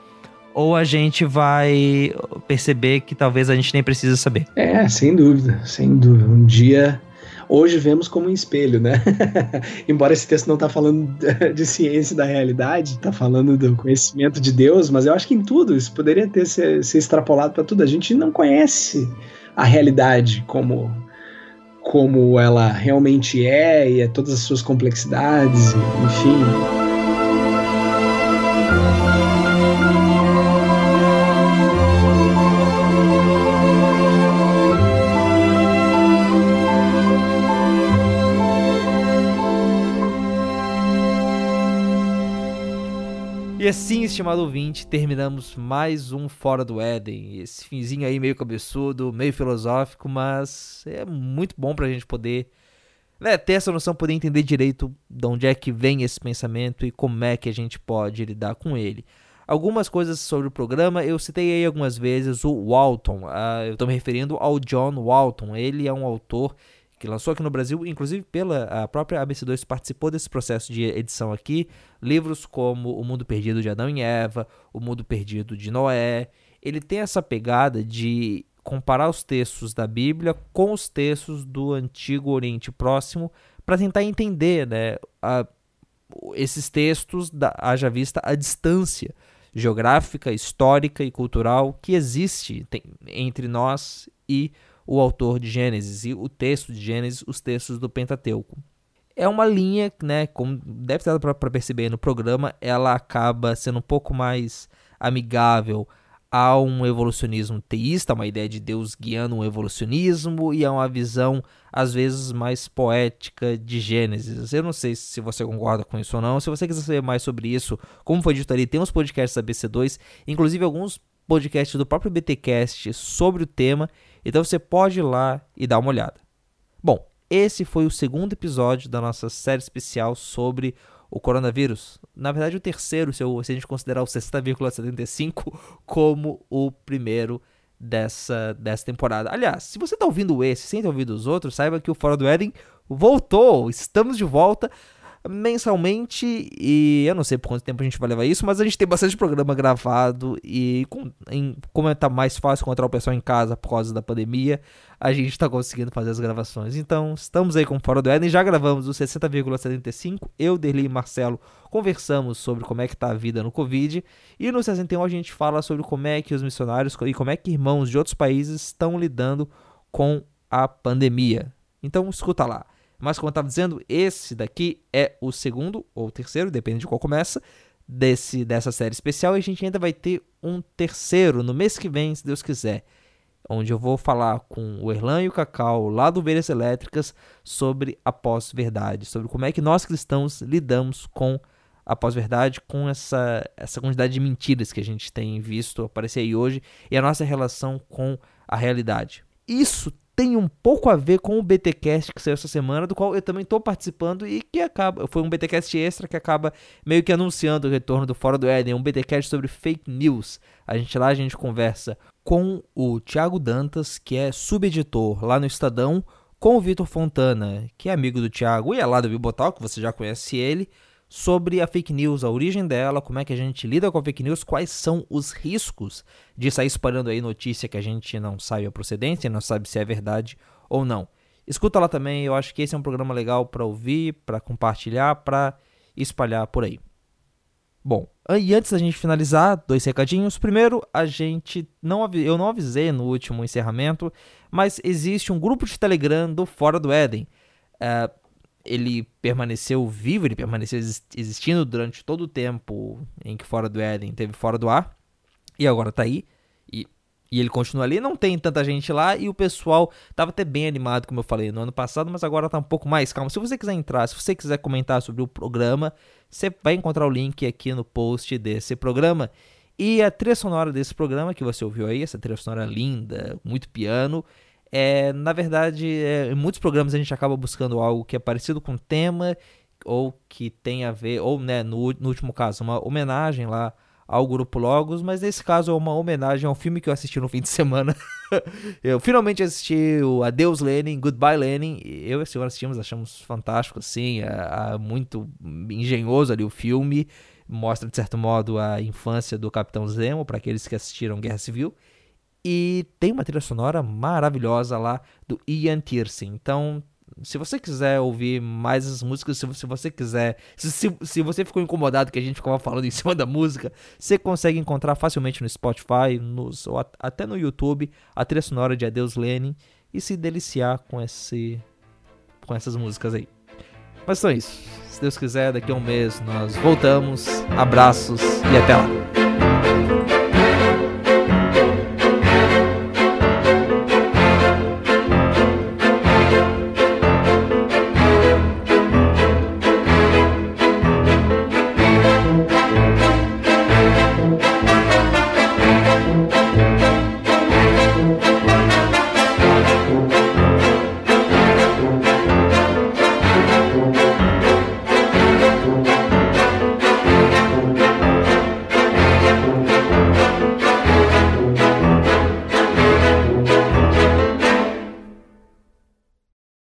Speaker 1: ou a gente vai perceber que talvez a gente nem precisa saber.
Speaker 3: É, sem dúvida, sem dúvida. Um dia hoje vemos como um espelho, né? Embora esse texto não está falando de ciência da realidade, está falando do conhecimento de Deus, mas eu acho que em tudo isso poderia ter ser, ser extrapolado para tudo. A gente não conhece a realidade como como ela realmente é e é todas as suas complexidades, enfim.
Speaker 1: Assim, estimado ouvinte, terminamos mais um Fora do Éden. Esse finzinho aí meio cabeçudo, meio filosófico, mas é muito bom pra gente poder né, ter essa noção, poder entender direito de onde é que vem esse pensamento e como é que a gente pode lidar com ele. Algumas coisas sobre o programa, eu citei aí algumas vezes o Walton, uh, eu estou me referindo ao John Walton, ele é um autor que lançou aqui no Brasil, inclusive pela a própria ABC2 participou desse processo de edição aqui, livros como O Mundo Perdido de Adão e Eva, O Mundo Perdido de Noé. Ele tem essa pegada de comparar os textos da Bíblia com os textos do Antigo Oriente Próximo para tentar entender né, a, esses textos, da, haja vista a distância geográfica, histórica e cultural que existe tem, entre nós e o autor de Gênesis e o texto de Gênesis, os textos do Pentateuco. É uma linha, né, como deve dado para perceber no programa, ela acaba sendo um pouco mais amigável a um evolucionismo teísta, uma ideia de Deus guiando um evolucionismo e a uma visão às vezes mais poética de Gênesis. Eu não sei se você concorda com isso ou não. Se você quiser saber mais sobre isso, como foi dito ali, tem uns podcasts da BC2, inclusive alguns podcasts do próprio BTcast sobre o tema então você pode ir lá e dar uma olhada. Bom, esse foi o segundo episódio da nossa série especial sobre o coronavírus. Na verdade, o terceiro, se, a gente considerar o 60,75 como o primeiro dessa, dessa temporada. Aliás, se você está ouvindo esse sem ter ouvido os outros, saiba que o Fora do Éden voltou. Estamos de volta mensalmente e eu não sei por quanto tempo a gente vai levar isso, mas a gente tem bastante programa gravado e com, em, como tá mais fácil encontrar o pessoal em casa por causa da pandemia, a gente está conseguindo fazer as gravações. Então, estamos aí com Fora do Éden, já gravamos o 60,75, eu, Derli e Marcelo conversamos sobre como é que tá a vida no Covid e no 61 a gente fala sobre como é que os missionários e como é que irmãos de outros países estão lidando com a pandemia. Então, escuta lá. Mas como eu estava dizendo, esse daqui é o segundo ou terceiro, depende de qual começa, desse, dessa série especial. E a gente ainda vai ter um terceiro no mês que vem, se Deus quiser. Onde eu vou falar com o Erlan e o Cacau, lá do Veiras Elétricas, sobre a pós-verdade, sobre como é que nós cristãos lidamos com a pós-verdade, com essa, essa quantidade de mentiras que a gente tem visto aparecer aí hoje e a nossa relação com a realidade. Isso tem um pouco a ver com o BTcast que saiu essa semana, do qual eu também estou participando e que acaba, foi um BTcast extra que acaba meio que anunciando o retorno do Fora do Éden, um BTcast sobre fake news. A gente lá a gente conversa com o Thiago Dantas, que é subeditor lá no Estadão, com o Vitor Fontana, que é amigo do Thiago e é lá do Bibotal, que você já conhece ele sobre a fake news, a origem dela, como é que a gente lida com a fake news, quais são os riscos de sair espalhando aí notícia que a gente não sabe a procedência, não sabe se é verdade ou não. Escuta lá também, eu acho que esse é um programa legal para ouvir, para compartilhar, para espalhar por aí. Bom, e antes da gente finalizar, dois recadinhos. Primeiro, a gente não eu não avisei no último encerramento, mas existe um grupo de Telegram do Fora do Éden. Uh, ele permaneceu vivo, ele permaneceu existindo durante todo o tempo em que Fora do Éden teve Fora do Ar, e agora tá aí, e, e ele continua ali, não tem tanta gente lá, e o pessoal tava até bem animado, como eu falei, no ano passado, mas agora tá um pouco mais calmo. Se você quiser entrar, se você quiser comentar sobre o programa, você vai encontrar o link aqui no post desse programa, e a trilha sonora desse programa que você ouviu aí, essa trilha sonora linda, muito piano, é, na verdade, é, em muitos programas a gente acaba buscando algo que é parecido com o tema ou que tem a ver, ou né, no, no último caso, uma homenagem lá ao Grupo Logos, mas nesse caso é uma homenagem ao filme que eu assisti no fim de semana. eu finalmente assisti o Adeus Lenin, Goodbye Lenin. Eu e a senhora assistimos, achamos fantástico, assim, é, é muito engenhoso ali o filme. Mostra, de certo modo, a infância do Capitão Zemo, para aqueles que assistiram Guerra Civil. E tem uma trilha sonora maravilhosa lá do Ian Tiersen. Então, se você quiser ouvir mais essas músicas, se, se você quiser. Se, se, se, você ficou incomodado que a gente ficava falando em cima da música, você consegue encontrar facilmente no Spotify, nos, ou até no YouTube, a trilha sonora de Adeus Lenin e se deliciar com, esse, com essas músicas aí. Mas é isso. Se Deus quiser, daqui a um mês nós voltamos. Abraços e até lá.